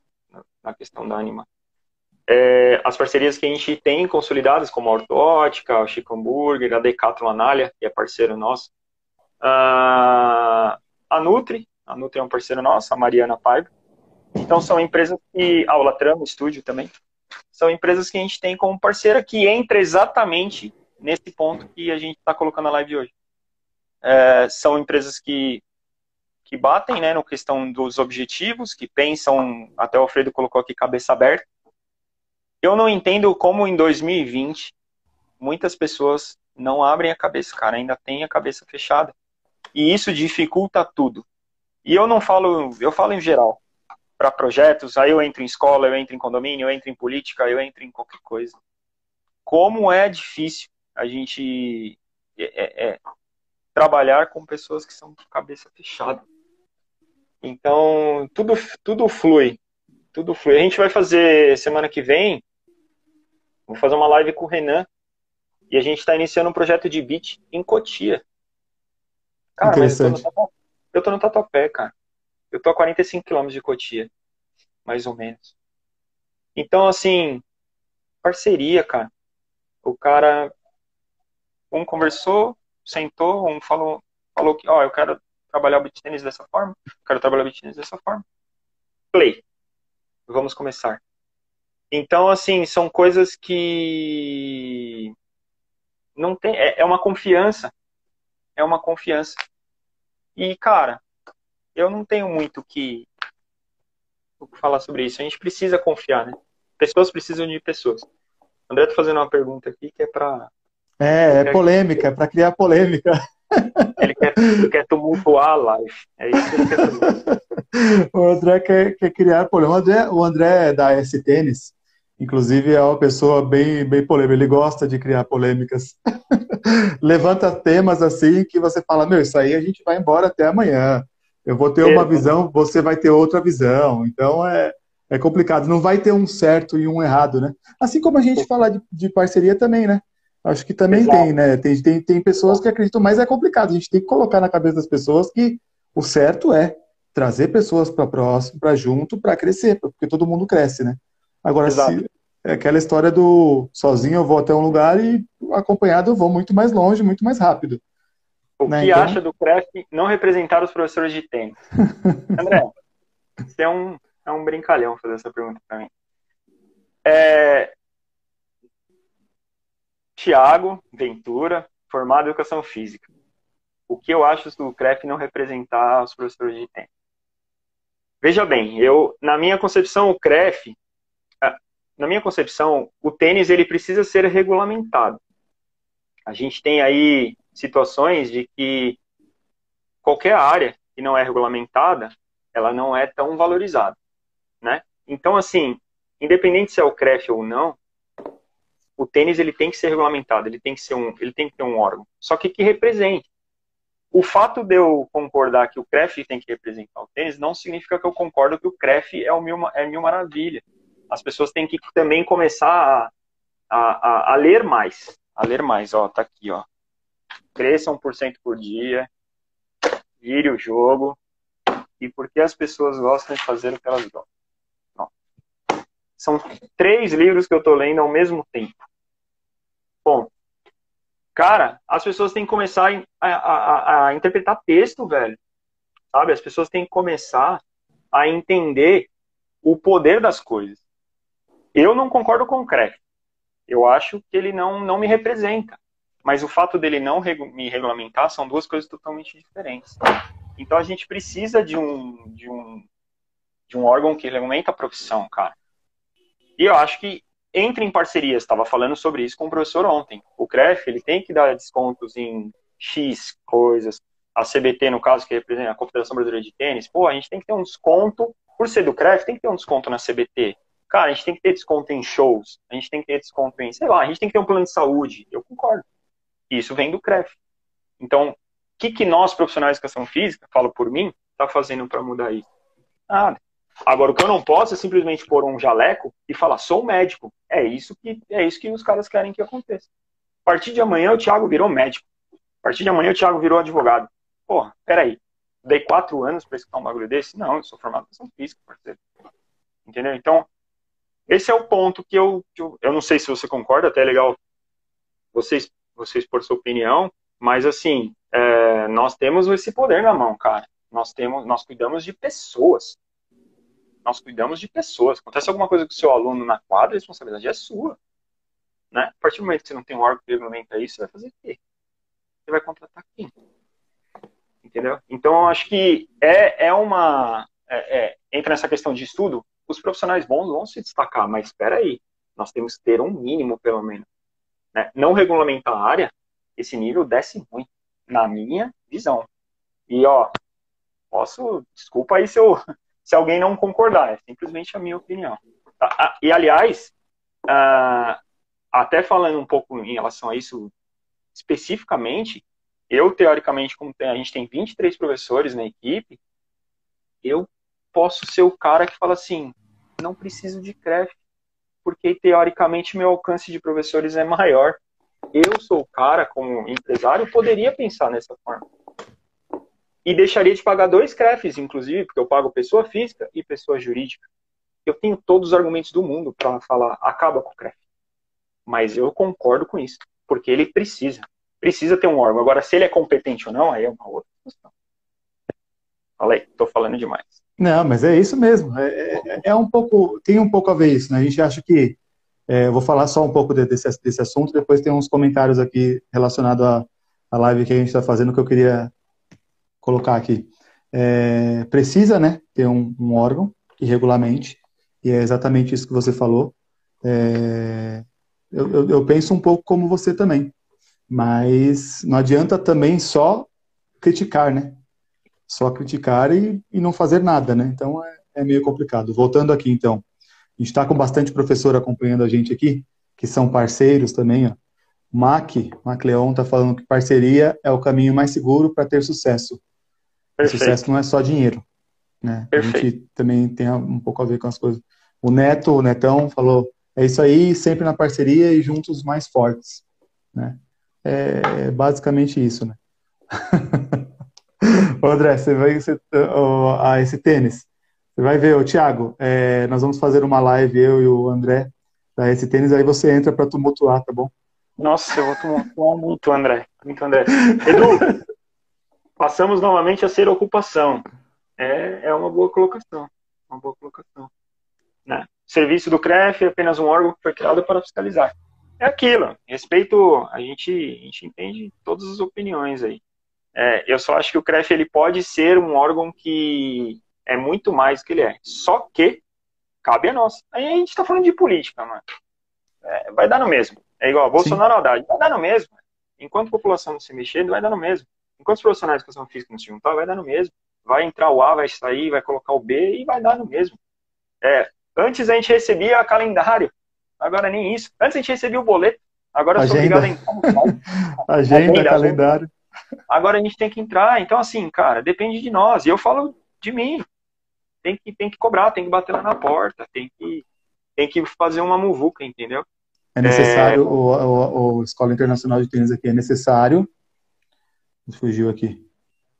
na questão da Anima é, as parcerias que a gente tem consolidadas, como a Ortótica, o Chico Hambúrguer, a Decathlon Anália, que é parceiro nosso, uh, a Nutri, a Nutri é um parceiro nosso, a Mariana Paiva. Então são empresas que, a Olatrama, Estúdio também, são empresas que a gente tem como parceira que entra exatamente nesse ponto que a gente está colocando na live hoje. É, são empresas que que batem, né, no questão dos objetivos, que pensam, até o Alfredo colocou aqui, cabeça aberta, eu não entendo como em 2020 muitas pessoas não abrem a cabeça, cara, ainda tem a cabeça fechada. E isso dificulta tudo. E eu não falo, eu falo em geral, para projetos, aí eu entro em escola, eu entro em condomínio, eu entro em política, eu entro em qualquer coisa. Como é difícil a gente é, é, é trabalhar com pessoas que são com cabeça fechada. Então, tudo, tudo flui. Tudo flui. A gente vai fazer semana que vem Vou fazer uma live com o Renan e a gente está iniciando um projeto de beat em Cotia. Cara, mas eu tô, no, eu tô no Tatuapé, cara. Eu tô a 45 quilômetros de Cotia, mais ou menos. Então, assim, parceria, cara. O cara, um conversou, sentou, um falou, falou que, ó, eu quero trabalhar o beat tênis dessa forma, quero trabalhar o beat tênis dessa forma. Play. Vamos começar. Então, assim, são coisas que não tem. É, é uma confiança. É uma confiança. E, cara, eu não tenho muito que, o que falar sobre isso. A gente precisa confiar, né? Pessoas precisam de pessoas. O André tá fazendo uma pergunta aqui que é para É, é polêmica, é para criar polêmica. Ele quer, quer tumultuar a live. É isso que ele quer <laughs> O André quer, quer criar polêmica. O André, o André da S-Tênis, Inclusive, é uma pessoa bem, bem polêmica, ele gosta de criar polêmicas. <laughs> Levanta temas assim que você fala: Meu, isso aí a gente vai embora até amanhã. Eu vou ter uma visão, você vai ter outra visão. Então é, é complicado. Não vai ter um certo e um errado, né? Assim como a gente fala de, de parceria também, né? Acho que também Exato. tem, né? Tem, tem, tem pessoas que acreditam, mas é complicado. A gente tem que colocar na cabeça das pessoas que o certo é trazer pessoas para próximo, para junto, para crescer, porque todo mundo cresce, né? Agora, se, é aquela história do sozinho eu vou até um lugar e acompanhado eu vou muito mais longe, muito mais rápido. O né? que então... acha do CREF não representar os professores de tênis? <laughs> André, você é um, é um brincalhão fazer essa pergunta para mim. É... Tiago Ventura, formado em Educação Física. O que eu acho do CREF não representar os professores de tênis? Veja bem, eu, na minha concepção, o CREF na minha concepção, o tênis ele precisa ser regulamentado. A gente tem aí situações de que qualquer área que não é regulamentada, ela não é tão valorizada, né? Então, assim, independente se é o CREF ou não, o tênis ele tem que ser regulamentado, ele tem que ser um, ele tem que ter um órgão. Só que que represente. O fato de eu concordar que o CREF tem que representar o tênis não significa que eu concordo que o CREF é, o mil, é mil maravilha. As pessoas têm que também começar a, a, a, a ler mais. A ler mais, ó, tá aqui, ó. Cresça 1% por dia, vire o jogo, e por que as pessoas gostam de fazer o que elas gostam. São três livros que eu estou lendo ao mesmo tempo. Bom, cara, as pessoas têm que começar a, a, a, interpretar texto, velho. Sabe? As pessoas têm que começar a entender o poder das coisas. Eu não concordo com o Crefft. Eu acho que ele não, não me representa. Mas o fato dele não me regulamentar são duas coisas totalmente diferentes. Então a gente precisa de um, de um, de um órgão que regulamenta a profissão, cara. E eu acho que entre em parcerias, estava falando sobre isso com o professor ontem. O CREF, ele tem que dar descontos em X coisas. A CBT, no caso, que representa a Confederação Brasileira de Tênis, pô, a gente tem que ter um desconto, por ser do CREF, tem que ter um desconto na CBT. Cara, a gente tem que ter desconto em shows, a gente tem que ter desconto em, sei lá, a gente tem que ter um plano de saúde. Eu concordo. Isso vem do CREF. Então, o que, que nós, profissionais de educação física, falo por mim, tá fazendo para mudar isso? Nada. Agora, o que eu não posso é simplesmente pôr um jaleco e falar, sou médico. É isso que, é isso que os caras querem que aconteça. A partir de amanhã, o Thiago virou médico. A partir de amanhã, o Thiago virou advogado. Porra, peraí. Dei quatro anos para escutar um bagulho desse? Não, eu sou formado em educação física, parceiro. Entendeu? Então, esse é o ponto que eu, que eu, eu não sei se você concorda, até é legal vocês, vocês por sua opinião, mas assim, é, nós temos esse poder na mão, cara. Nós temos, nós cuidamos de pessoas nós cuidamos de pessoas. Acontece alguma coisa com o seu aluno na quadra, a responsabilidade é sua. Né? A partir do momento que você não tem um órgão que regulamenta isso, você vai fazer o quê? Você vai contratar quem? Entendeu? Então, eu acho que é, é uma. É, é, entra nessa questão de estudo, os profissionais bons vão se destacar, mas espera aí, nós temos que ter um mínimo, pelo menos. Né? Não regulamentar a área, esse nível desce muito, na minha visão. E, ó, posso, desculpa aí se eu, se alguém não concordar. É simplesmente a minha opinião. Tá? E, aliás, uh, até falando um pouco em relação a isso especificamente, eu, teoricamente, como a gente tem 23 professores na equipe, eu posso ser o cara que fala assim, não preciso de CREF, porque teoricamente meu alcance de professores é maior. Eu sou o cara, como empresário, poderia pensar nessa forma e deixaria de pagar dois CREFs, inclusive, porque eu pago pessoa física e pessoa jurídica. Eu tenho todos os argumentos do mundo para falar, acaba com o CREF. Mas eu concordo com isso, porque ele precisa. Precisa ter um órgão. Agora, se ele é competente ou não, aí é uma outra questão. Falei, estou falando demais. Não, mas é isso mesmo. É, é, é, um pouco, tem um pouco a ver isso, né? A gente acha que, é, eu vou falar só um pouco desse, desse assunto, depois tem uns comentários aqui relacionados à, à live que a gente está fazendo que eu queria colocar aqui. É, precisa né, ter um, um, órgão que regulamente, e é exatamente isso que você falou. É, eu, eu, eu, penso um pouco como você também, mas não adianta também só criticar, né? Só criticar e, e não fazer nada, né? Então é, é meio complicado. Voltando aqui, então, a gente está com bastante professor acompanhando a gente aqui, que são parceiros também, ó. Mac, Macleon está falando que parceria é o caminho mais seguro para ter sucesso. Perfeito. Sucesso não é só dinheiro. Né? A gente também tem um pouco a ver com as coisas. O Neto, o Netão, falou: é isso aí, sempre na parceria e juntos mais fortes. Né? É basicamente isso. Né? <laughs> Ô, André, você vai. Você, oh, ah, esse tênis. Você vai ver, ô, Thiago, é, nós vamos fazer uma live, eu e o André, da esse tênis, aí você entra para tumultuar, tá bom? Nossa, eu vou tumultuar muito, André. Muito, André. Edu, <laughs> passamos novamente a ser ocupação. É, é uma boa colocação. Uma boa colocação. Né? O serviço do CREF é apenas um órgão que foi criado para fiscalizar. É aquilo. Respeito, a gente, a gente entende todas as opiniões aí. É, eu só acho que o CREF ele pode ser um órgão que é muito mais do que ele é. Só que cabe a nós. Aí a gente está falando de política, mano. É, vai dar no mesmo. É igual Bolsonaro Haddad. Vai dar no mesmo. Enquanto a população não se mexer, vai dar no mesmo. Enquanto os profissionais de educação física não se juntar, vai dar no mesmo. vai entrar o A, vai sair, vai colocar o B e vai dar no mesmo. É, antes a gente recebia calendário, agora nem isso. Antes a gente recebia o boleto, agora eu sou obrigado a entrar <laughs> Agenda, Agenda, calendário. Agora a gente tem que entrar. Então, assim, cara, depende de nós. E eu falo de mim. Tem que, tem que cobrar, tem que bater lá na porta, tem que, tem que fazer uma muvuca, entendeu? É necessário, é... O, o, o, Escola Internacional de Tênis aqui é necessário. Fugiu aqui.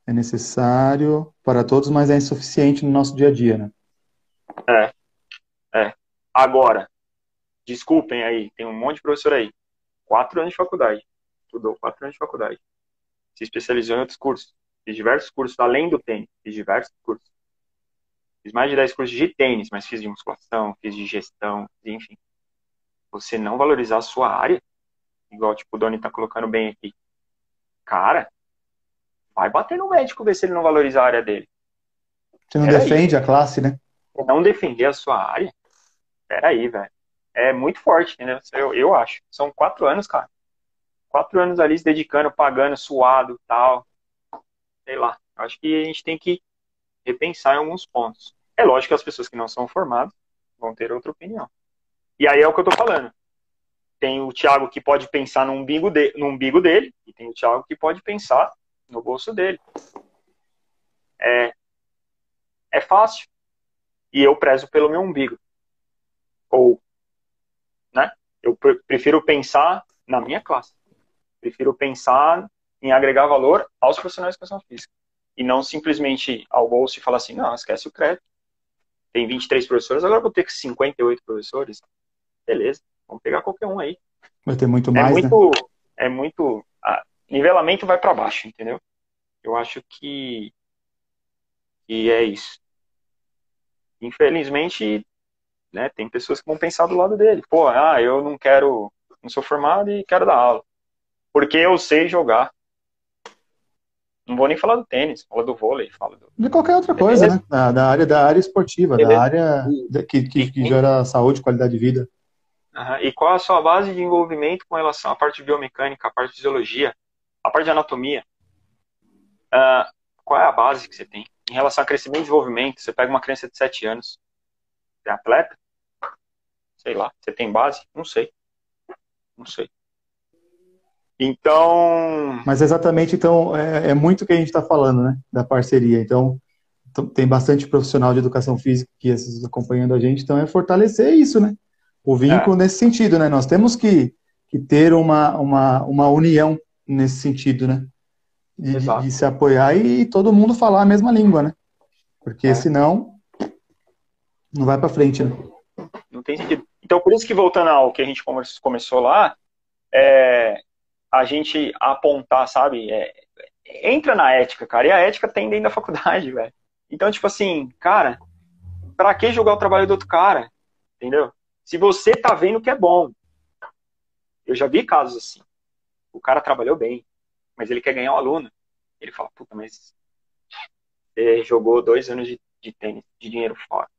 É necessário para todos, mas é insuficiente no nosso dia a dia, né? É. É. Agora, desculpem aí, tem um monte de professor aí. Quatro anos de faculdade. Estudou quatro anos de faculdade se especializou em outros cursos. Fiz diversos cursos além do tênis, fiz diversos cursos. Fiz mais de 10 cursos de tênis, mas fiz de musculação, fiz de gestão, enfim. Você não valorizar a sua área, igual tipo, o Doni tá colocando bem aqui. Cara, vai bater no médico ver se ele não valoriza a área dele. Você não Pera defende aí. a classe, né? Não defender a sua área? Peraí, velho. É muito forte, entendeu? Eu, eu acho. São quatro anos, cara quatro anos ali se dedicando, pagando, suado tal. Sei lá. Acho que a gente tem que repensar em alguns pontos. É lógico que as pessoas que não são formadas vão ter outra opinião. E aí é o que eu tô falando. Tem o Thiago que pode pensar no umbigo, de, no umbigo dele, e tem o Thiago que pode pensar no bolso dele. É, é fácil. E eu prezo pelo meu umbigo. Ou, né? Eu prefiro pensar na minha classe prefiro pensar em agregar valor aos profissionais de educação física. E não simplesmente ao bolso e falar assim, não, esquece o crédito. Tem 23 professores, agora vou ter 58 professores. Beleza, vamos pegar qualquer um aí. Vai ter muito mais, é muito, né? É muito... nivelamento vai para baixo, entendeu? Eu acho que, que é isso. Infelizmente, né, tem pessoas que vão pensar do lado dele. Pô, ah, eu não quero, não sou formado e quero dar aula porque eu sei jogar. Não vou nem falar do tênis, fala do vôlei, fala do... De qualquer outra coisa, né? Da, da, área, da área esportiva, Beleza. da área que, que, que gera saúde, qualidade de vida. Uhum. E qual a sua base de envolvimento com relação à parte de biomecânica, à parte de fisiologia, à parte de anatomia? Uh, qual é a base que você tem? Em relação a crescimento e desenvolvimento, você pega uma criança de 7 anos, é atleta? Sei lá, você tem base? Não sei. Não sei. Então. Mas exatamente, então, é, é muito o que a gente está falando, né? Da parceria. Então, tem bastante profissional de educação física que acompanhando a gente, então é fortalecer isso, né? O vínculo é. nesse sentido, né? Nós temos que, que ter uma, uma, uma união nesse sentido, né? De, de, se apoiar e todo mundo falar a mesma língua, né? Porque é. senão não vai para frente, né? Não tem sentido. Então, por isso que voltando ao que a gente começou lá, é, a gente apontar, sabe? É, entra na ética, cara. E a ética tem dentro da faculdade, <laughs> velho. Então, tipo assim, cara, pra que jogar o trabalho do outro cara? Entendeu? Se você tá vendo que é bom. Eu já vi casos assim. O cara trabalhou bem, mas ele quer ganhar o aluno. Ele fala, puta, mas você jogou dois anos de, de tênis, de dinheiro fora.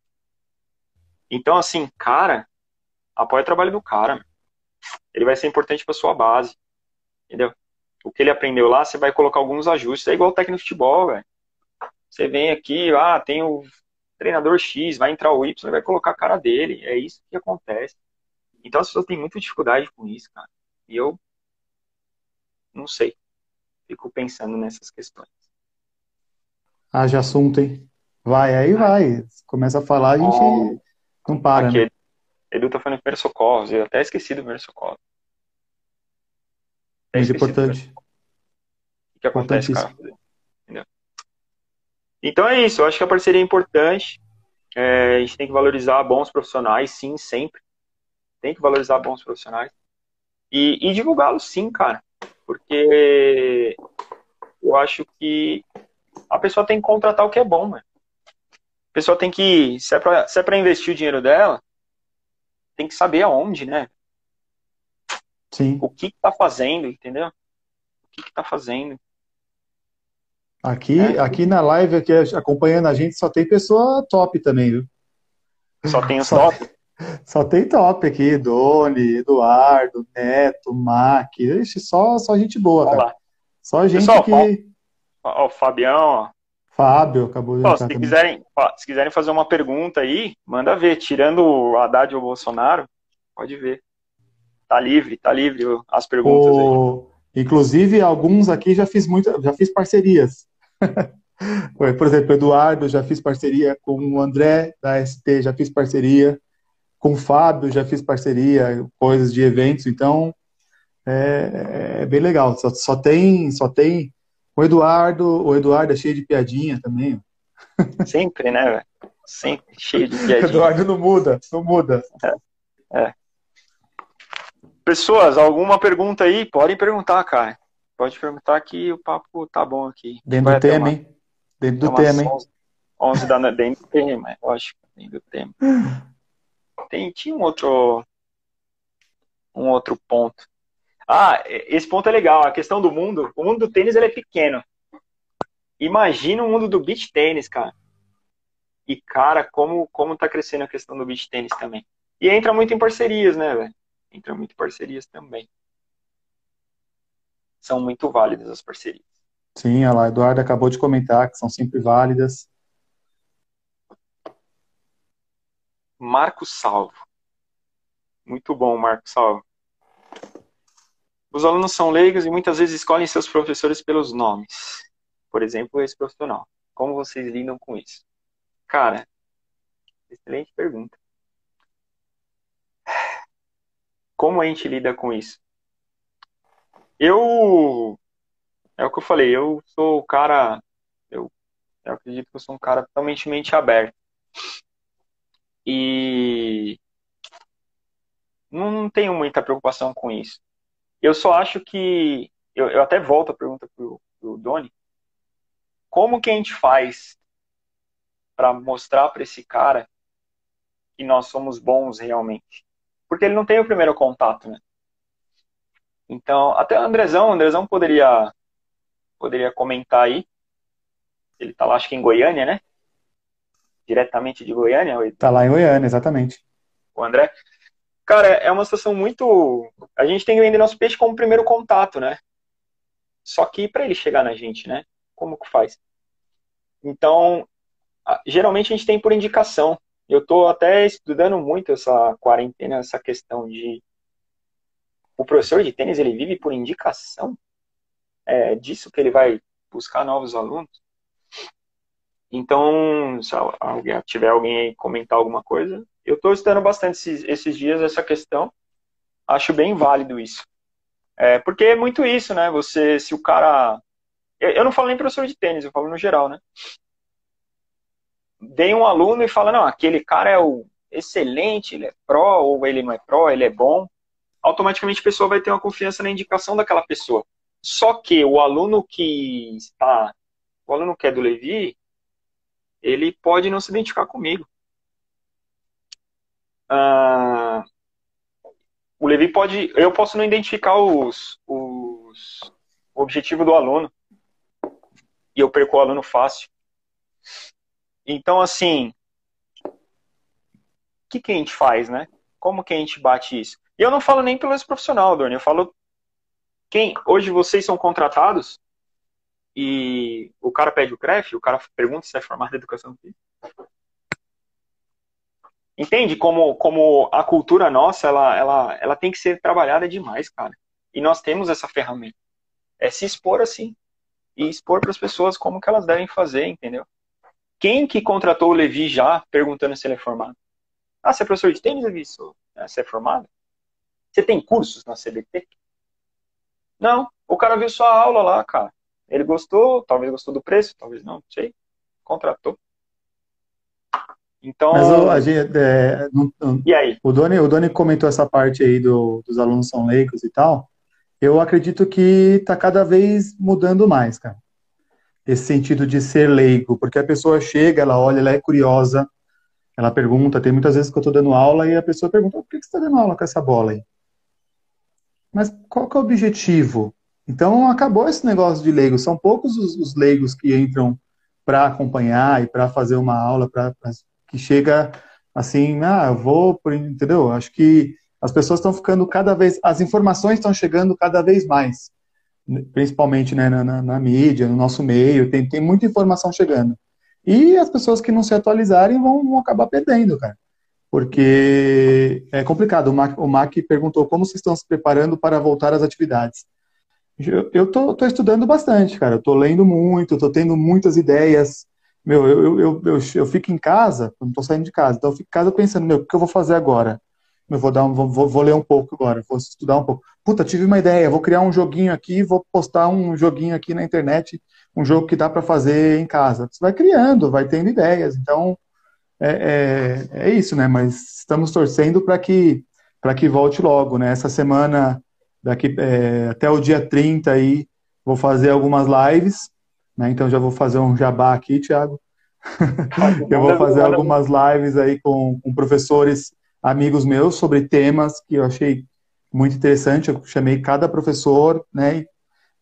Então, assim, cara, apoia o trabalho do cara. Ele vai ser importante para sua base. Entendeu? O que ele aprendeu lá, você vai colocar alguns ajustes. É igual o técnico de futebol, velho. Você vem aqui, ah, tem o treinador X, vai entrar o Y, vai colocar a cara dele. É isso que acontece. Então as pessoas têm muita dificuldade com isso, cara. E eu não sei. Fico pensando nessas questões. Haja assunto, hein? Vai, aí vai. Começa a falar, a gente oh, não para. Aqui, né? Edu tá falando primeiro socorro. Eu até esqueci do primeiro socorro. É importante. O que acontece, cara? Entendeu? Então é isso, eu acho que a parceria é importante. É, a gente tem que valorizar bons profissionais, sim, sempre. Tem que valorizar bons profissionais. E, e divulgá-los, sim, cara. Porque eu acho que a pessoa tem que contratar o que é bom, mano. A pessoa tem que, se é pra, se é pra investir o dinheiro dela, tem que saber aonde, né? Sim. O que está fazendo, entendeu? O que está fazendo. Aqui, é. aqui na live, aqui, acompanhando a gente, só tem pessoa top também, viu? Só tem os só, top? Só tem top aqui, Doni, Eduardo, Neto, Mac, Ixi, só, só gente boa, Vamos cara. Só gente Pessoal, que... Ó, o Fabião, ó. Fábio acabou de Ó, se, quiserem, ó, se quiserem fazer uma pergunta aí, manda ver. Tirando o Haddad ou o Bolsonaro, pode ver. Tá livre, tá livre as perguntas o... aí. Inclusive, alguns aqui já fiz muita, já fiz parcerias. <laughs> Por exemplo, Eduardo, já fiz parceria com o André da ST, já fiz parceria com o Fábio, já fiz parceria, coisas de eventos, então é, é bem legal. Só, só, tem, só tem o Eduardo, o Eduardo é cheio de piadinha também. Sempre, né, velho? Sempre cheio de <laughs> piadinha. Eduardo não muda, não muda. É, é. Pessoas, alguma pergunta aí? Podem perguntar, cara. Pode perguntar que o papo tá bom aqui. Dentro do tema, uma, hein? Dentro do tema, hein? 11 da noite, dentro do tema, é lógico, dentro do tema. <laughs> Tem, tinha um outro, um outro ponto. Ah, esse ponto é legal. A questão do mundo. O mundo do tênis ele é pequeno. Imagina o mundo do beach tênis, cara. E, cara, como, como tá crescendo a questão do beach tênis também. E entra muito em parcerias, né, velho? Entra muito em parcerias também. São muito válidas as parcerias. Sim, a Eduardo acabou de comentar que são sempre válidas. Marco Salvo. Muito bom, Marco Salvo. Os alunos são leigos e muitas vezes escolhem seus professores pelos nomes. Por exemplo, esse profissional. Como vocês lidam com isso? Cara, excelente pergunta. Como a gente lida com isso? Eu. É o que eu falei, eu sou o cara. Eu, eu acredito que eu sou um cara totalmente mente aberta. E. Não, tenho muita preocupação com isso. Eu só acho que. Eu, eu até volto a pergunta pro, pro Doni. Como que a gente faz para mostrar para esse cara que nós somos bons realmente? Porque ele não tem o primeiro contato, né? Então, até o Andrezão, o Andrezão poderia, poderia comentar aí. Ele tá lá, acho que em Goiânia, né? Diretamente de Goiânia. Tá lá em Goiânia, exatamente. O André. Cara, é uma situação muito. A gente tem que vender nosso peixe como primeiro contato, né? Só que para ele chegar na gente, né? Como que faz? Então, geralmente a gente tem por indicação. Eu estou até estudando muito essa quarentena, essa questão de o professor de tênis ele vive por indicação. É disso que ele vai buscar novos alunos. Então, se alguém, tiver alguém aí comentar alguma coisa, eu estou estudando bastante esses, esses, dias essa questão. Acho bem válido isso. É, porque é muito isso, né? Você, se o cara. Eu, eu não falo nem professor de tênis, eu falo no geral, né? Dei um aluno e fala, não, aquele cara é o excelente, ele é pró, ou ele não é pró, ele é bom. Automaticamente a pessoa vai ter uma confiança na indicação daquela pessoa. Só que o aluno que está. O aluno que é do Levi, ele pode não se identificar comigo. Uh, o Levi pode. Eu posso não identificar os, os, o objetivo do aluno. E eu perco o aluno fácil. Então, assim. O que, que a gente faz, né? Como que a gente bate isso? E eu não falo nem pelo ex-profissional, Dorne. Eu falo. Quem? Hoje vocês são contratados e o cara pede o CREF, o cara pergunta se é formado em educação física. Entende como, como a cultura nossa, ela, ela, ela tem que ser trabalhada demais, cara. E nós temos essa ferramenta. É se expor assim. E expor para as pessoas como que elas devem fazer, entendeu? Quem que contratou o Levi já perguntando se ele é formado? Ah, você é professor de tênis, Levi? É, você é formado? Você tem cursos na CBT? Não. O cara viu sua aula lá, cara. Ele gostou, talvez gostou do preço, talvez não, não sei. Contratou. Então. Mas a gente, é, não, não, e aí? O Doni, o Doni comentou essa parte aí do, dos alunos são leigos e tal. Eu acredito que está cada vez mudando mais, cara. Esse sentido de ser leigo, porque a pessoa chega, ela olha, ela é curiosa, ela pergunta. Tem muitas vezes que eu estou dando aula e a pessoa pergunta: por que você está dando aula com essa bola aí? Mas qual que é o objetivo? Então acabou esse negócio de leigo. São poucos os, os leigos que entram para acompanhar e para fazer uma aula, para que chega assim, ah, eu vou, entendeu? Acho que as pessoas estão ficando cada vez, as informações estão chegando cada vez mais. principalmente né, na, na, na, mídia, no nosso meio, tem, tem muita informação chegando. E as pessoas que não se atualizarem vão, vão acabar perdendo, cara. Porque é complicado. O Mac, o Mac perguntou como vocês estão se preparando para voltar às atividades. Eu tô, tô estudando bastante, cara. Eu tô lendo muito, tô tendo muitas ideias. Meu, eu, eu, eu, eu, eu fico em casa, não tô saindo de casa, então eu fico em casa pensando, meu, o que eu vou fazer agora? Eu vou, dar um, vou, vou ler um pouco agora, vou estudar um pouco. Puta, tive uma ideia, vou criar um joguinho aqui, vou postar um joguinho aqui na internet, um jogo que dá para fazer em casa. Você vai criando, vai tendo ideias. Então, é, é, é isso, né? Mas estamos torcendo para que, que volte logo, né? Essa semana, daqui é, até o dia 30 aí, vou fazer algumas lives, né? Então já vou fazer um jabá aqui, Thiago. <laughs> eu vou fazer algumas lives aí com, com professores amigos meus sobre temas que eu achei muito interessante. Eu chamei cada professor, né?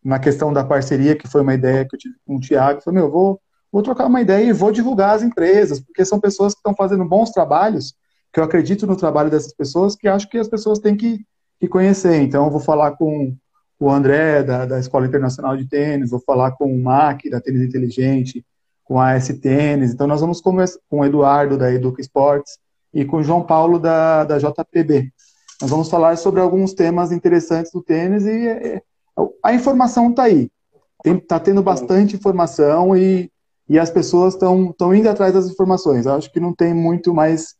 Na questão da parceria, que foi uma ideia que eu tive com o Tiago, falei, meu, vou, vou trocar uma ideia e vou divulgar as empresas, porque são pessoas que estão fazendo bons trabalhos, que eu acredito no trabalho dessas pessoas, que acho que as pessoas têm que, que conhecer. Então, eu vou falar com o André, da, da Escola Internacional de Tênis, vou falar com o MAC, da Tênis Inteligente, com a S Tênis. Então, nós vamos conversar com o Eduardo, da Educa Esportes, e com o João Paulo, da, da JPB. Nós vamos falar sobre alguns temas interessantes do tênis e é, a informação está aí. Está tendo bastante informação e, e as pessoas estão indo atrás das informações. Eu acho que não tem muito mais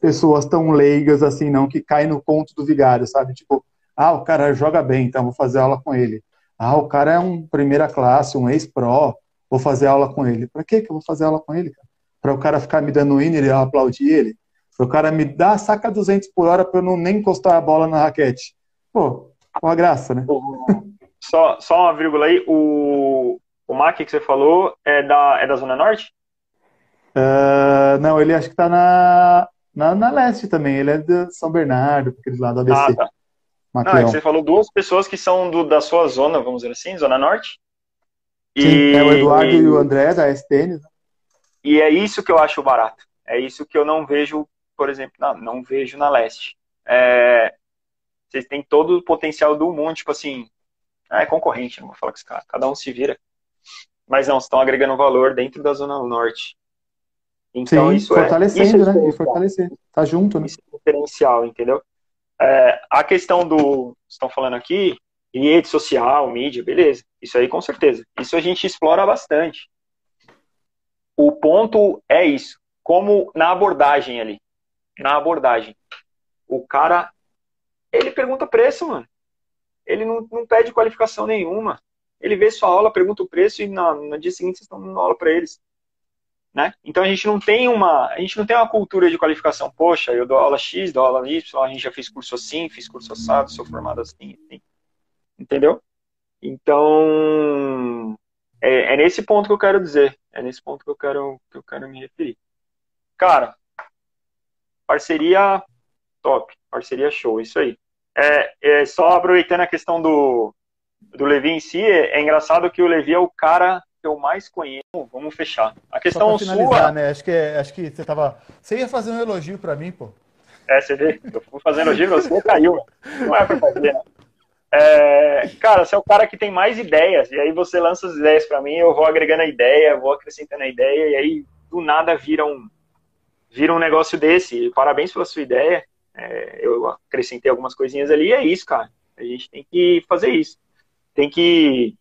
pessoas tão leigas assim, não, que caem no conto do vigário, sabe? Tipo, ah, o cara joga bem, então vou fazer aula com ele. Ah, o cara é um primeira classe, um ex-pro, vou fazer aula com ele. Para que eu vou fazer aula com ele, cara? Para o cara ficar me dando winner e eu aplaudir ele? O cara me dá, saca 200 por hora para eu não nem encostar a bola na raquete. Pô, uma graça, né? Só, só uma vírgula aí. O, o Mac que você falou é da, é da Zona Norte? Uh, não, ele acho que tá na, na, na, leste também. Ele é de São Bernardo, aqueles lá do ABC. Ah, tá. Não, é você falou duas pessoas que são do, da sua zona, vamos dizer assim, Zona Norte. E... Sim, é o Eduardo e o André da STN. Né? E é isso que eu acho barato. É isso que eu não vejo por exemplo, não, não vejo na leste. É, vocês têm todo o potencial do mundo, tipo assim, ah, é concorrente, não vou falar com esse cara, cada um se vira. Mas não, estão agregando valor dentro da Zona Norte. Então, Sim, isso é- fortalecendo, é, isso é né? E fortalecer. Tá junto, né? Isso é diferencial, entendeu? É, a questão do. Estão falando aqui, rede social, mídia, beleza. Isso aí com certeza. Isso a gente explora bastante. O ponto é isso. Como na abordagem ali na abordagem. O cara, ele pergunta preço, mano. Ele não, não pede qualificação nenhuma. Ele vê sua aula, pergunta o preço e na, no dia seguinte vocês estão dando aula para eles. Né? Então a gente não tem uma, a gente não tem uma cultura de qualificação. Poxa, eu dou aula X, dou aula Y, a gente já fez curso assim, fiz curso assado, sou formado assim, assim. entendeu? Então é, é, nesse ponto que eu quero dizer, é nesse ponto que eu quero que eu quero me referir. Cara, Parceria top, parceria show, isso aí. É, é só aproveitando a questão do, do Levi em si, é, é, engraçado que o Levi é o cara eu mais conheço. Vamos fechar. A questão sua... né? Acho que, acho que você tava. Você ia fazer um elogio para mim, pô. É, você vê, eu fui fazendo elogio, você <laughs> caiu. Não é pra fazer, né? É, cara, você é o cara que tem mais ideias, e aí você lança as ideias para mim, eu vou agregando a ideia, vou acrescentando a ideia, e aí do nada vira um, vira um negócio desse. Parabéns pela sua ideia. É, eu acrescentei algumas coisinhas ali e é isso, cara. A gente tem que fazer isso. Tem que.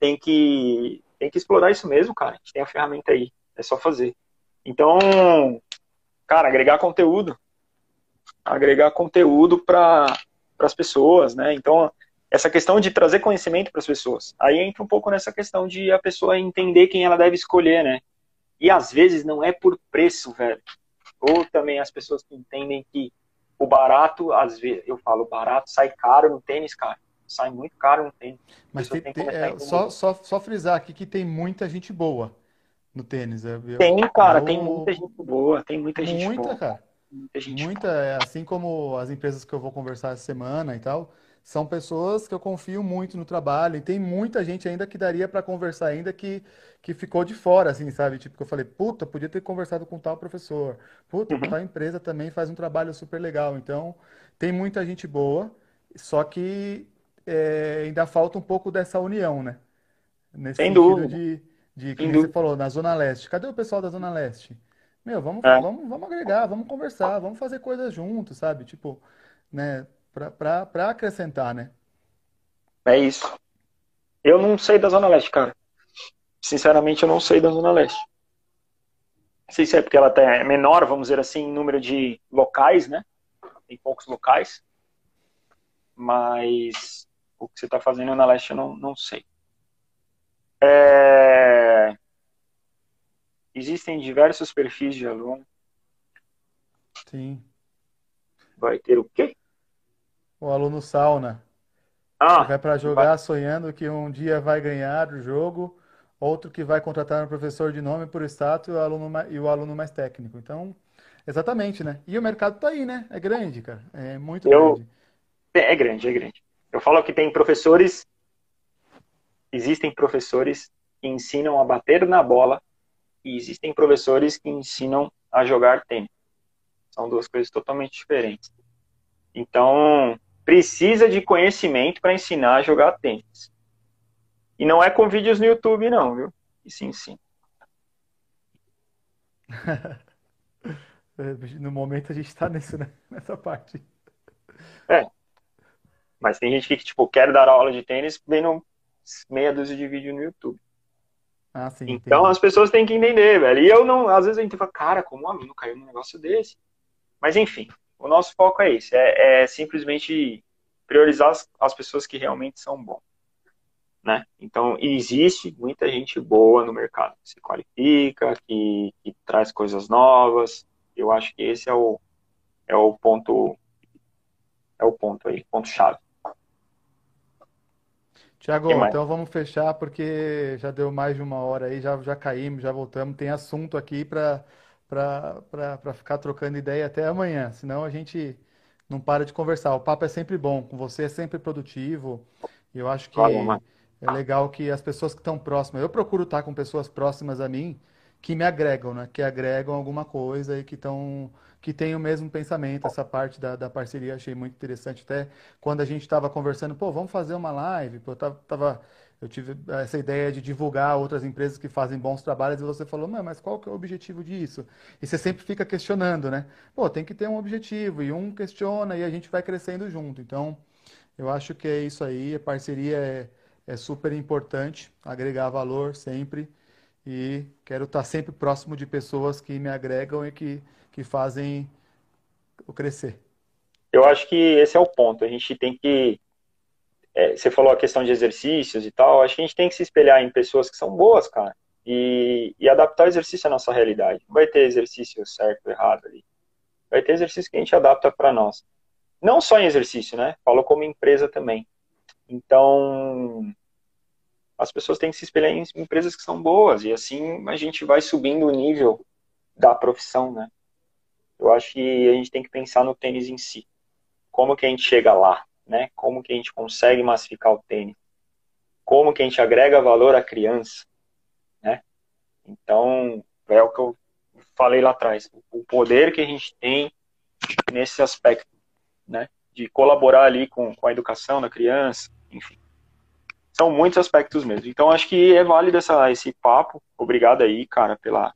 Tem que. Tem que explorar isso mesmo, cara. A gente tem a ferramenta aí. É só fazer. Então, cara, agregar conteúdo. Agregar conteúdo para as pessoas, né? Então, essa questão de trazer conhecimento para as pessoas. Aí entra um pouco nessa questão de a pessoa entender quem ela deve escolher, né? E às vezes não é por preço, velho. Ou também as pessoas que entendem que o barato, às vezes, eu falo, barato sai caro no tênis, cara. Sai muito caro no tênis. Mas tem, tem, é, só, só, só frisar aqui que tem muita gente boa no tênis. Eu, tem, cara, eu, tem muita gente boa, tem muita gente muita, boa. Cara. Muita, gente muita, boa. É, assim como as empresas que eu vou conversar essa semana e tal, são pessoas que eu confio muito no trabalho e tem muita gente ainda que daria para conversar ainda que, que ficou de fora, assim, sabe? Tipo, que eu falei, puta, podia ter conversado com tal professor. Puta, uhum. tal empresa também faz um trabalho super legal. Então, tem muita gente boa, só que é, ainda falta um pouco dessa união, né? Nesse Sem dúvida. de, de que você falou, na Zona Leste. Cadê o pessoal da Zona Leste? Meu, vamos, é. vamos, vamos agregar, vamos conversar, vamos fazer coisas juntos, sabe? Tipo, né? Pra acrescentar, né? É isso. Eu não sei da Zona Leste, cara. Sinceramente, eu não sei da Zona Leste. Não sei se é porque ela tá, é menor, vamos dizer assim, em número de locais, né? Tem poucos locais. Mas o que você está fazendo na Leste eu não, não sei. É... Existem diversos perfis de aluno. Sim. Vai ter o quê? O aluno sauna. Ah, vai para jogar vai. sonhando que um dia vai ganhar o jogo, outro que vai contratar um professor de nome por status e o aluno, e o aluno mais técnico. Então, exatamente, né? E o mercado está aí, né? É grande, cara. É muito Eu... grande. É grande, é grande. Eu falo que tem professores, existem professores que ensinam a bater na bola e existem professores que ensinam a jogar tênis. São duas coisas totalmente diferentes. Então, precisa de conhecimento para ensinar a jogar tênis. E não é com vídeos no YouTube, não, viu? E sim, sim. no momento a gente está né? nessa parte. É. Mas tem gente que, tipo, quer dar aula de tênis vendo meia dúzia de vídeo no YouTube. Ah, sim, então entendi. as pessoas têm que entender, velho. E eu não, às vezes a gente fala, cara, como um aluno caiu num negócio desse? Mas enfim, o nosso foco é esse, é, é simplesmente priorizar as, as, pessoas que realmente são bons. Né? Então, existe muita gente boa no mercado, que se qualifica, que, que traz coisas novas. Eu acho que esse é o, é o ponto é o ponto aí, ponto chave. Tiago, então vamos fechar porque já deu mais de uma hora aí, já, já caímos, já voltamos. Tem assunto aqui para ficar trocando ideia até amanhã, senão a gente não para de conversar. O papo é sempre bom, com você é sempre produtivo. E eu acho que claro, é legal que as pessoas que estão próximas, eu procuro estar com pessoas próximas a mim que me agregam, né? Que agregam alguma coisa e que estão que tem o mesmo pensamento. Essa parte da, da parceria achei muito interessante. Até quando a gente estava conversando, pô, vamos fazer uma live. Eu, tava, tava, eu tive essa ideia de divulgar outras empresas que fazem bons trabalhos e você falou, mas qual que é o objetivo disso? E você sempre fica questionando, né? Pô, tem que ter um objetivo. E um questiona e a gente vai crescendo junto. Então, eu acho que é isso aí. A parceria é, é super importante, agregar valor sempre e quero estar sempre próximo de pessoas que me agregam e que, que fazem o crescer. Eu acho que esse é o ponto. A gente tem que. É, você falou a questão de exercícios e tal. Acho que a gente tem que se espelhar em pessoas que são boas, cara. E, e adaptar o exercício à nossa realidade. Não vai ter exercício certo ou errado ali. Vai ter exercício que a gente adapta para nós. Não só em exercício, né? Falo como empresa também. Então, as pessoas têm que se espelhar em empresas que são boas e assim a gente vai subindo o nível da profissão, né? Eu acho que a gente tem que pensar no tênis em si. Como que a gente chega lá, né? Como que a gente consegue massificar o tênis? Como que a gente agrega valor à criança, né? Então, é o que eu falei lá atrás, o poder que a gente tem nesse aspecto, né? De colaborar ali com, com a educação da criança, enfim são muitos aspectos mesmo. Então acho que é válido essa, esse papo. Obrigado aí, cara, pela,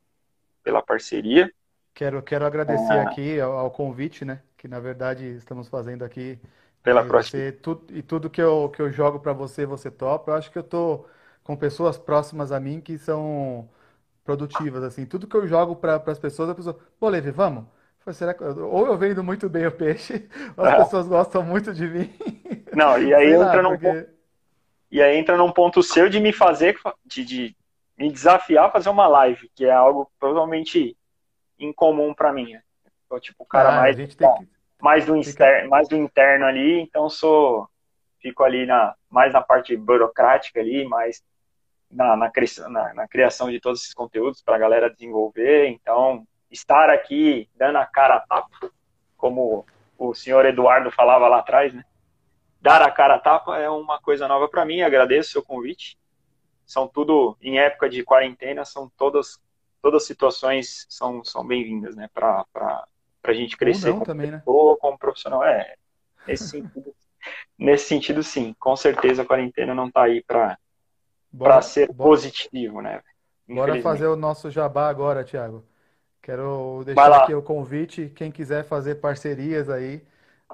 pela parceria. Quero, quero agradecer é... aqui ao, ao, convite, né? Que na verdade estamos fazendo aqui. Pela e próxima. Você, tu, e tudo que eu, que eu jogo para você, você topa. Eu acho que eu tô com pessoas próximas a mim que são produtivas, assim. Tudo que eu jogo para as pessoas, a pessoa, pô, Levi, vamos? Será que... Ou eu vendo muito bem o peixe, <laughs> ou as é. pessoas gostam muito de mim. <laughs> Não, e aí entra num porque... E aí entra num ponto seu de me fazer, de, de me desafiar a fazer uma live, que é algo provavelmente incomum para mim. Sou tipo o cara ah, mais, que... mais, do externo, mais do interno ali, então sou fico ali na, mais na parte burocrática ali, mais na, na, na, na criação de todos esses conteúdos para a galera desenvolver. Então, estar aqui dando a cara a tapa, como o senhor Eduardo falava lá atrás, né? dar a cara a tapa é uma coisa nova para mim. Agradeço o seu convite. São tudo em época de quarentena, são todas todas situações são são bem-vindas, né? Para para a gente crescer como também, pessoa, né? como profissional. É, nesse sentido. <laughs> nesse sentido, sim. Com certeza a quarentena não está aí para ser bora. positivo, né? Bora fazer o nosso jabá agora, Thiago. Quero deixar aqui o convite. Quem quiser fazer parcerias aí,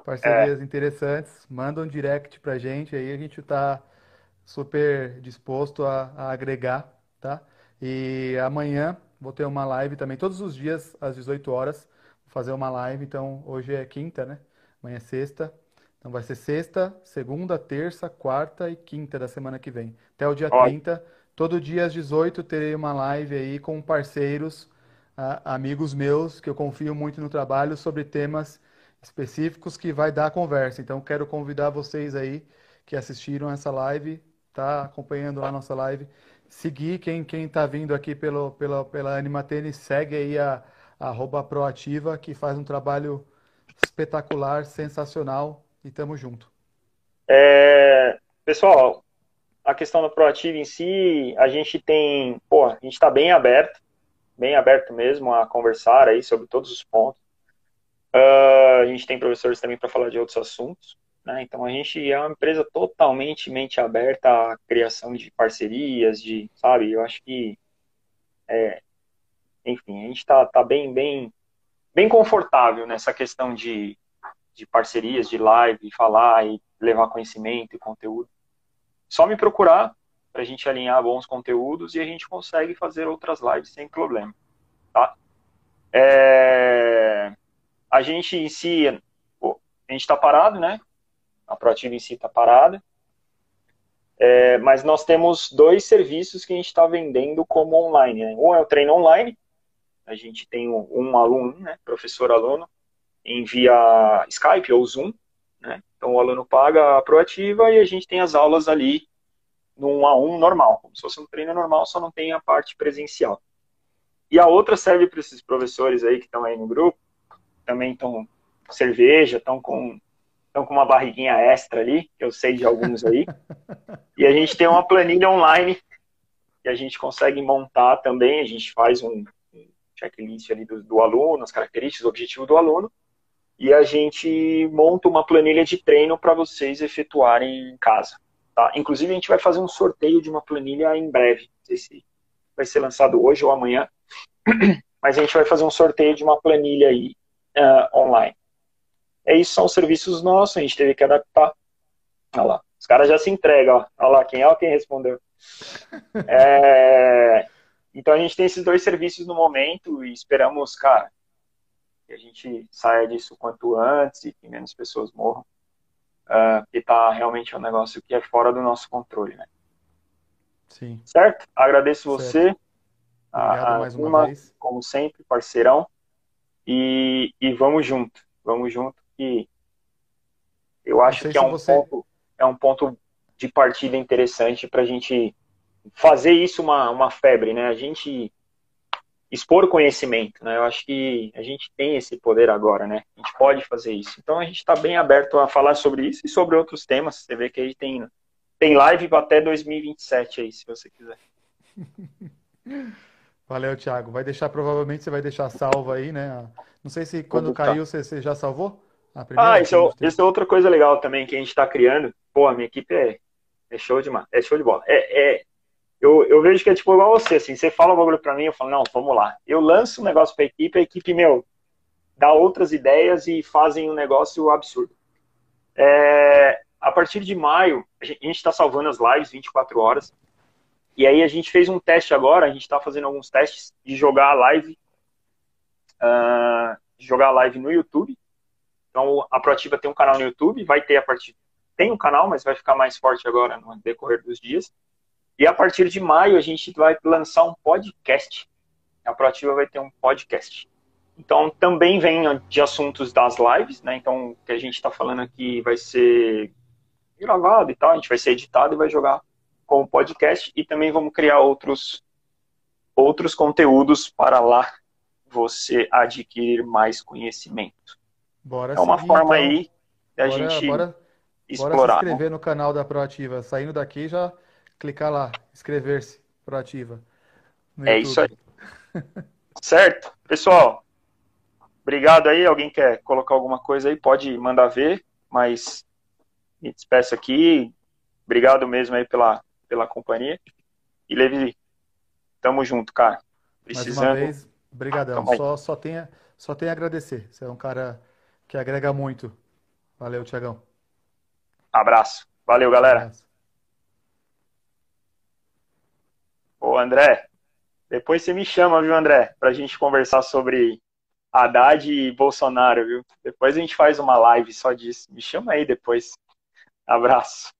parcerias é. interessantes, manda um direct pra gente aí. A gente está super disposto a, a, agregar, tá? E amanhã vou ter uma live também, todos os dias às 18 horas. Vou fazer uma live. Então, hoje é quinta, né? Amanhã é sexta. Então vai ser sexta, segunda, terça, quarta e quinta da semana que vem. Até o dia Ó. 30. Todo dia às 18 terei uma live aí com parceiros, amigos meus, que eu confio muito no trabalho, sobre temas específicos que vai dar conversa. Então quero convidar vocês aí que assistiram essa live, tá acompanhando lá a nossa live, seguir quem quem está vindo aqui pelo, pela, pela Anima Tênis, segue aí a, a arroba proativa, que faz um trabalho espetacular, sensacional e tamo junto. É, pessoal, a questão da Proativa em si, a gente tem, pô, a gente está bem aberto, bem aberto mesmo a conversar aí sobre todos os pontos. Uh, a gente tem professores também para falar de outros assuntos, né? Então a gente é uma empresa totalmente mente aberta à criação de parcerias, de, sabe? Eu acho que, é, enfim, a gente está tá bem, bem, bem confortável nessa questão de de parcerias, de live, falar e levar conhecimento e conteúdo. Só me procurar para a gente alinhar bons conteúdos e a gente consegue fazer outras lives sem problema, tá? É... A gente em si, a gente está parado, né? A Proativa em si está parada. É, mas nós temos dois serviços que a gente está vendendo como online. Né? Um é o treino online, a gente tem um, um aluno, né? professor-aluno, em via Skype ou Zoom, né? Então o aluno paga a proativa e a gente tem as aulas ali 1 a 1 normal, como se fosse um treino normal, só não tem a parte presencial. E a outra serve para esses professores aí que estão aí no grupo, também estão cerveja, estão com estão com uma barriguinha extra ali, que eu sei de alguns aí. <laughs> e a gente tem uma planilha online que a gente consegue montar também, a gente faz um checklist ali do, do aluno, as características, o objetivo do aluno, e a gente monta uma planilha de treino para vocês efetuarem em casa. Tá? Inclusive, a gente vai fazer um sorteio de uma planilha em breve. Não sei se vai ser lançado hoje ou amanhã, <clears throat> mas a gente vai fazer um sorteio de uma planilha aí uh, online. É isso, são serviços nossos, a gente teve que adaptar. Olha lá, os caras já se entregam, ó. olha lá, quem é quem respondeu. <laughs> É... Então a gente tem esses dois serviços no momento e esperamos, cara, que a gente saia disso quanto antes e que menos pessoas morram. Uh, porque tá realmente um negócio que é fora do nosso controle, né? Sim. Certo? Agradeço certo. você. a, mais uma vez. Como sempre, parceirão. E, e vamos junto. Vamos junto que eu acho que é um, você... ponto, é um ponto de partida interessante para a gente fazer isso uma, uma febre, né? A gente expor conhecimento, né? Eu acho que a gente tem esse poder agora, né? A gente pode fazer isso. Então a gente está bem aberto a falar sobre isso e sobre outros temas. Você vê que a gente tem, tem live até 2027 aí, se você quiser. <laughs> Valeu, Thiago. Vai deixar, provavelmente você vai deixar salvo aí, né? Não sei se quando caiu você, você, já salvou? Ah, isso é, isso é outra coisa legal também que a gente está criando. Pô, a minha equipe é, é show de é show de bola. É, é, eu, eu vejo que é tipo igual você, assim, você fala um bagulho pra mim, eu falo, não, vamos lá. Eu lanço um negócio pra equipe, a equipe, meu, dá outras ideias e fazem um negócio absurdo. É, a partir de maio, a gente está salvando as lives 24 horas. E aí a gente fez um teste agora, a gente está fazendo alguns testes de jogar a live, uh, de jogar a live no YouTube. Então a Proativa tem um canal no YouTube, vai ter a partir tem um canal, mas vai ficar mais forte agora no decorrer dos dias. E a partir de maio a gente vai lançar um podcast. A Proativa vai ter um podcast. Então também vem de assuntos das lives, né? Então o que a gente está falando aqui vai ser gravado e tal, a gente vai ser editado e vai jogar como podcast e também vamos criar outros outros conteúdos para lá você adquirir mais conhecimento. Bora é uma seguir, forma então. aí da bora, gente bora, explorar. Bora se inscrever no canal da Proativa. Saindo daqui já clicar lá, inscrever-se, proativa. É isso aí. certo? Pessoal, obrigado aí. Alguém quer colocar alguma coisa aí? Pode mandar ver, mas me despeço aqui. Obrigado mesmo aí pela, pela companhia. E Levi, tamo junto, cara. Precisando. Mais uma vez, brigadão. Só, só, tenha, só tenha a agradecer. Você é um cara que agrega muito. Valeu, Tiagão. Abraço. Valeu, galera. Abraço. Ô, André, depois você me chama, viu, André, pra gente conversar sobre Haddad e Bolsonaro, viu? Depois a gente faz uma live só disso. Me chama aí depois. Abraço.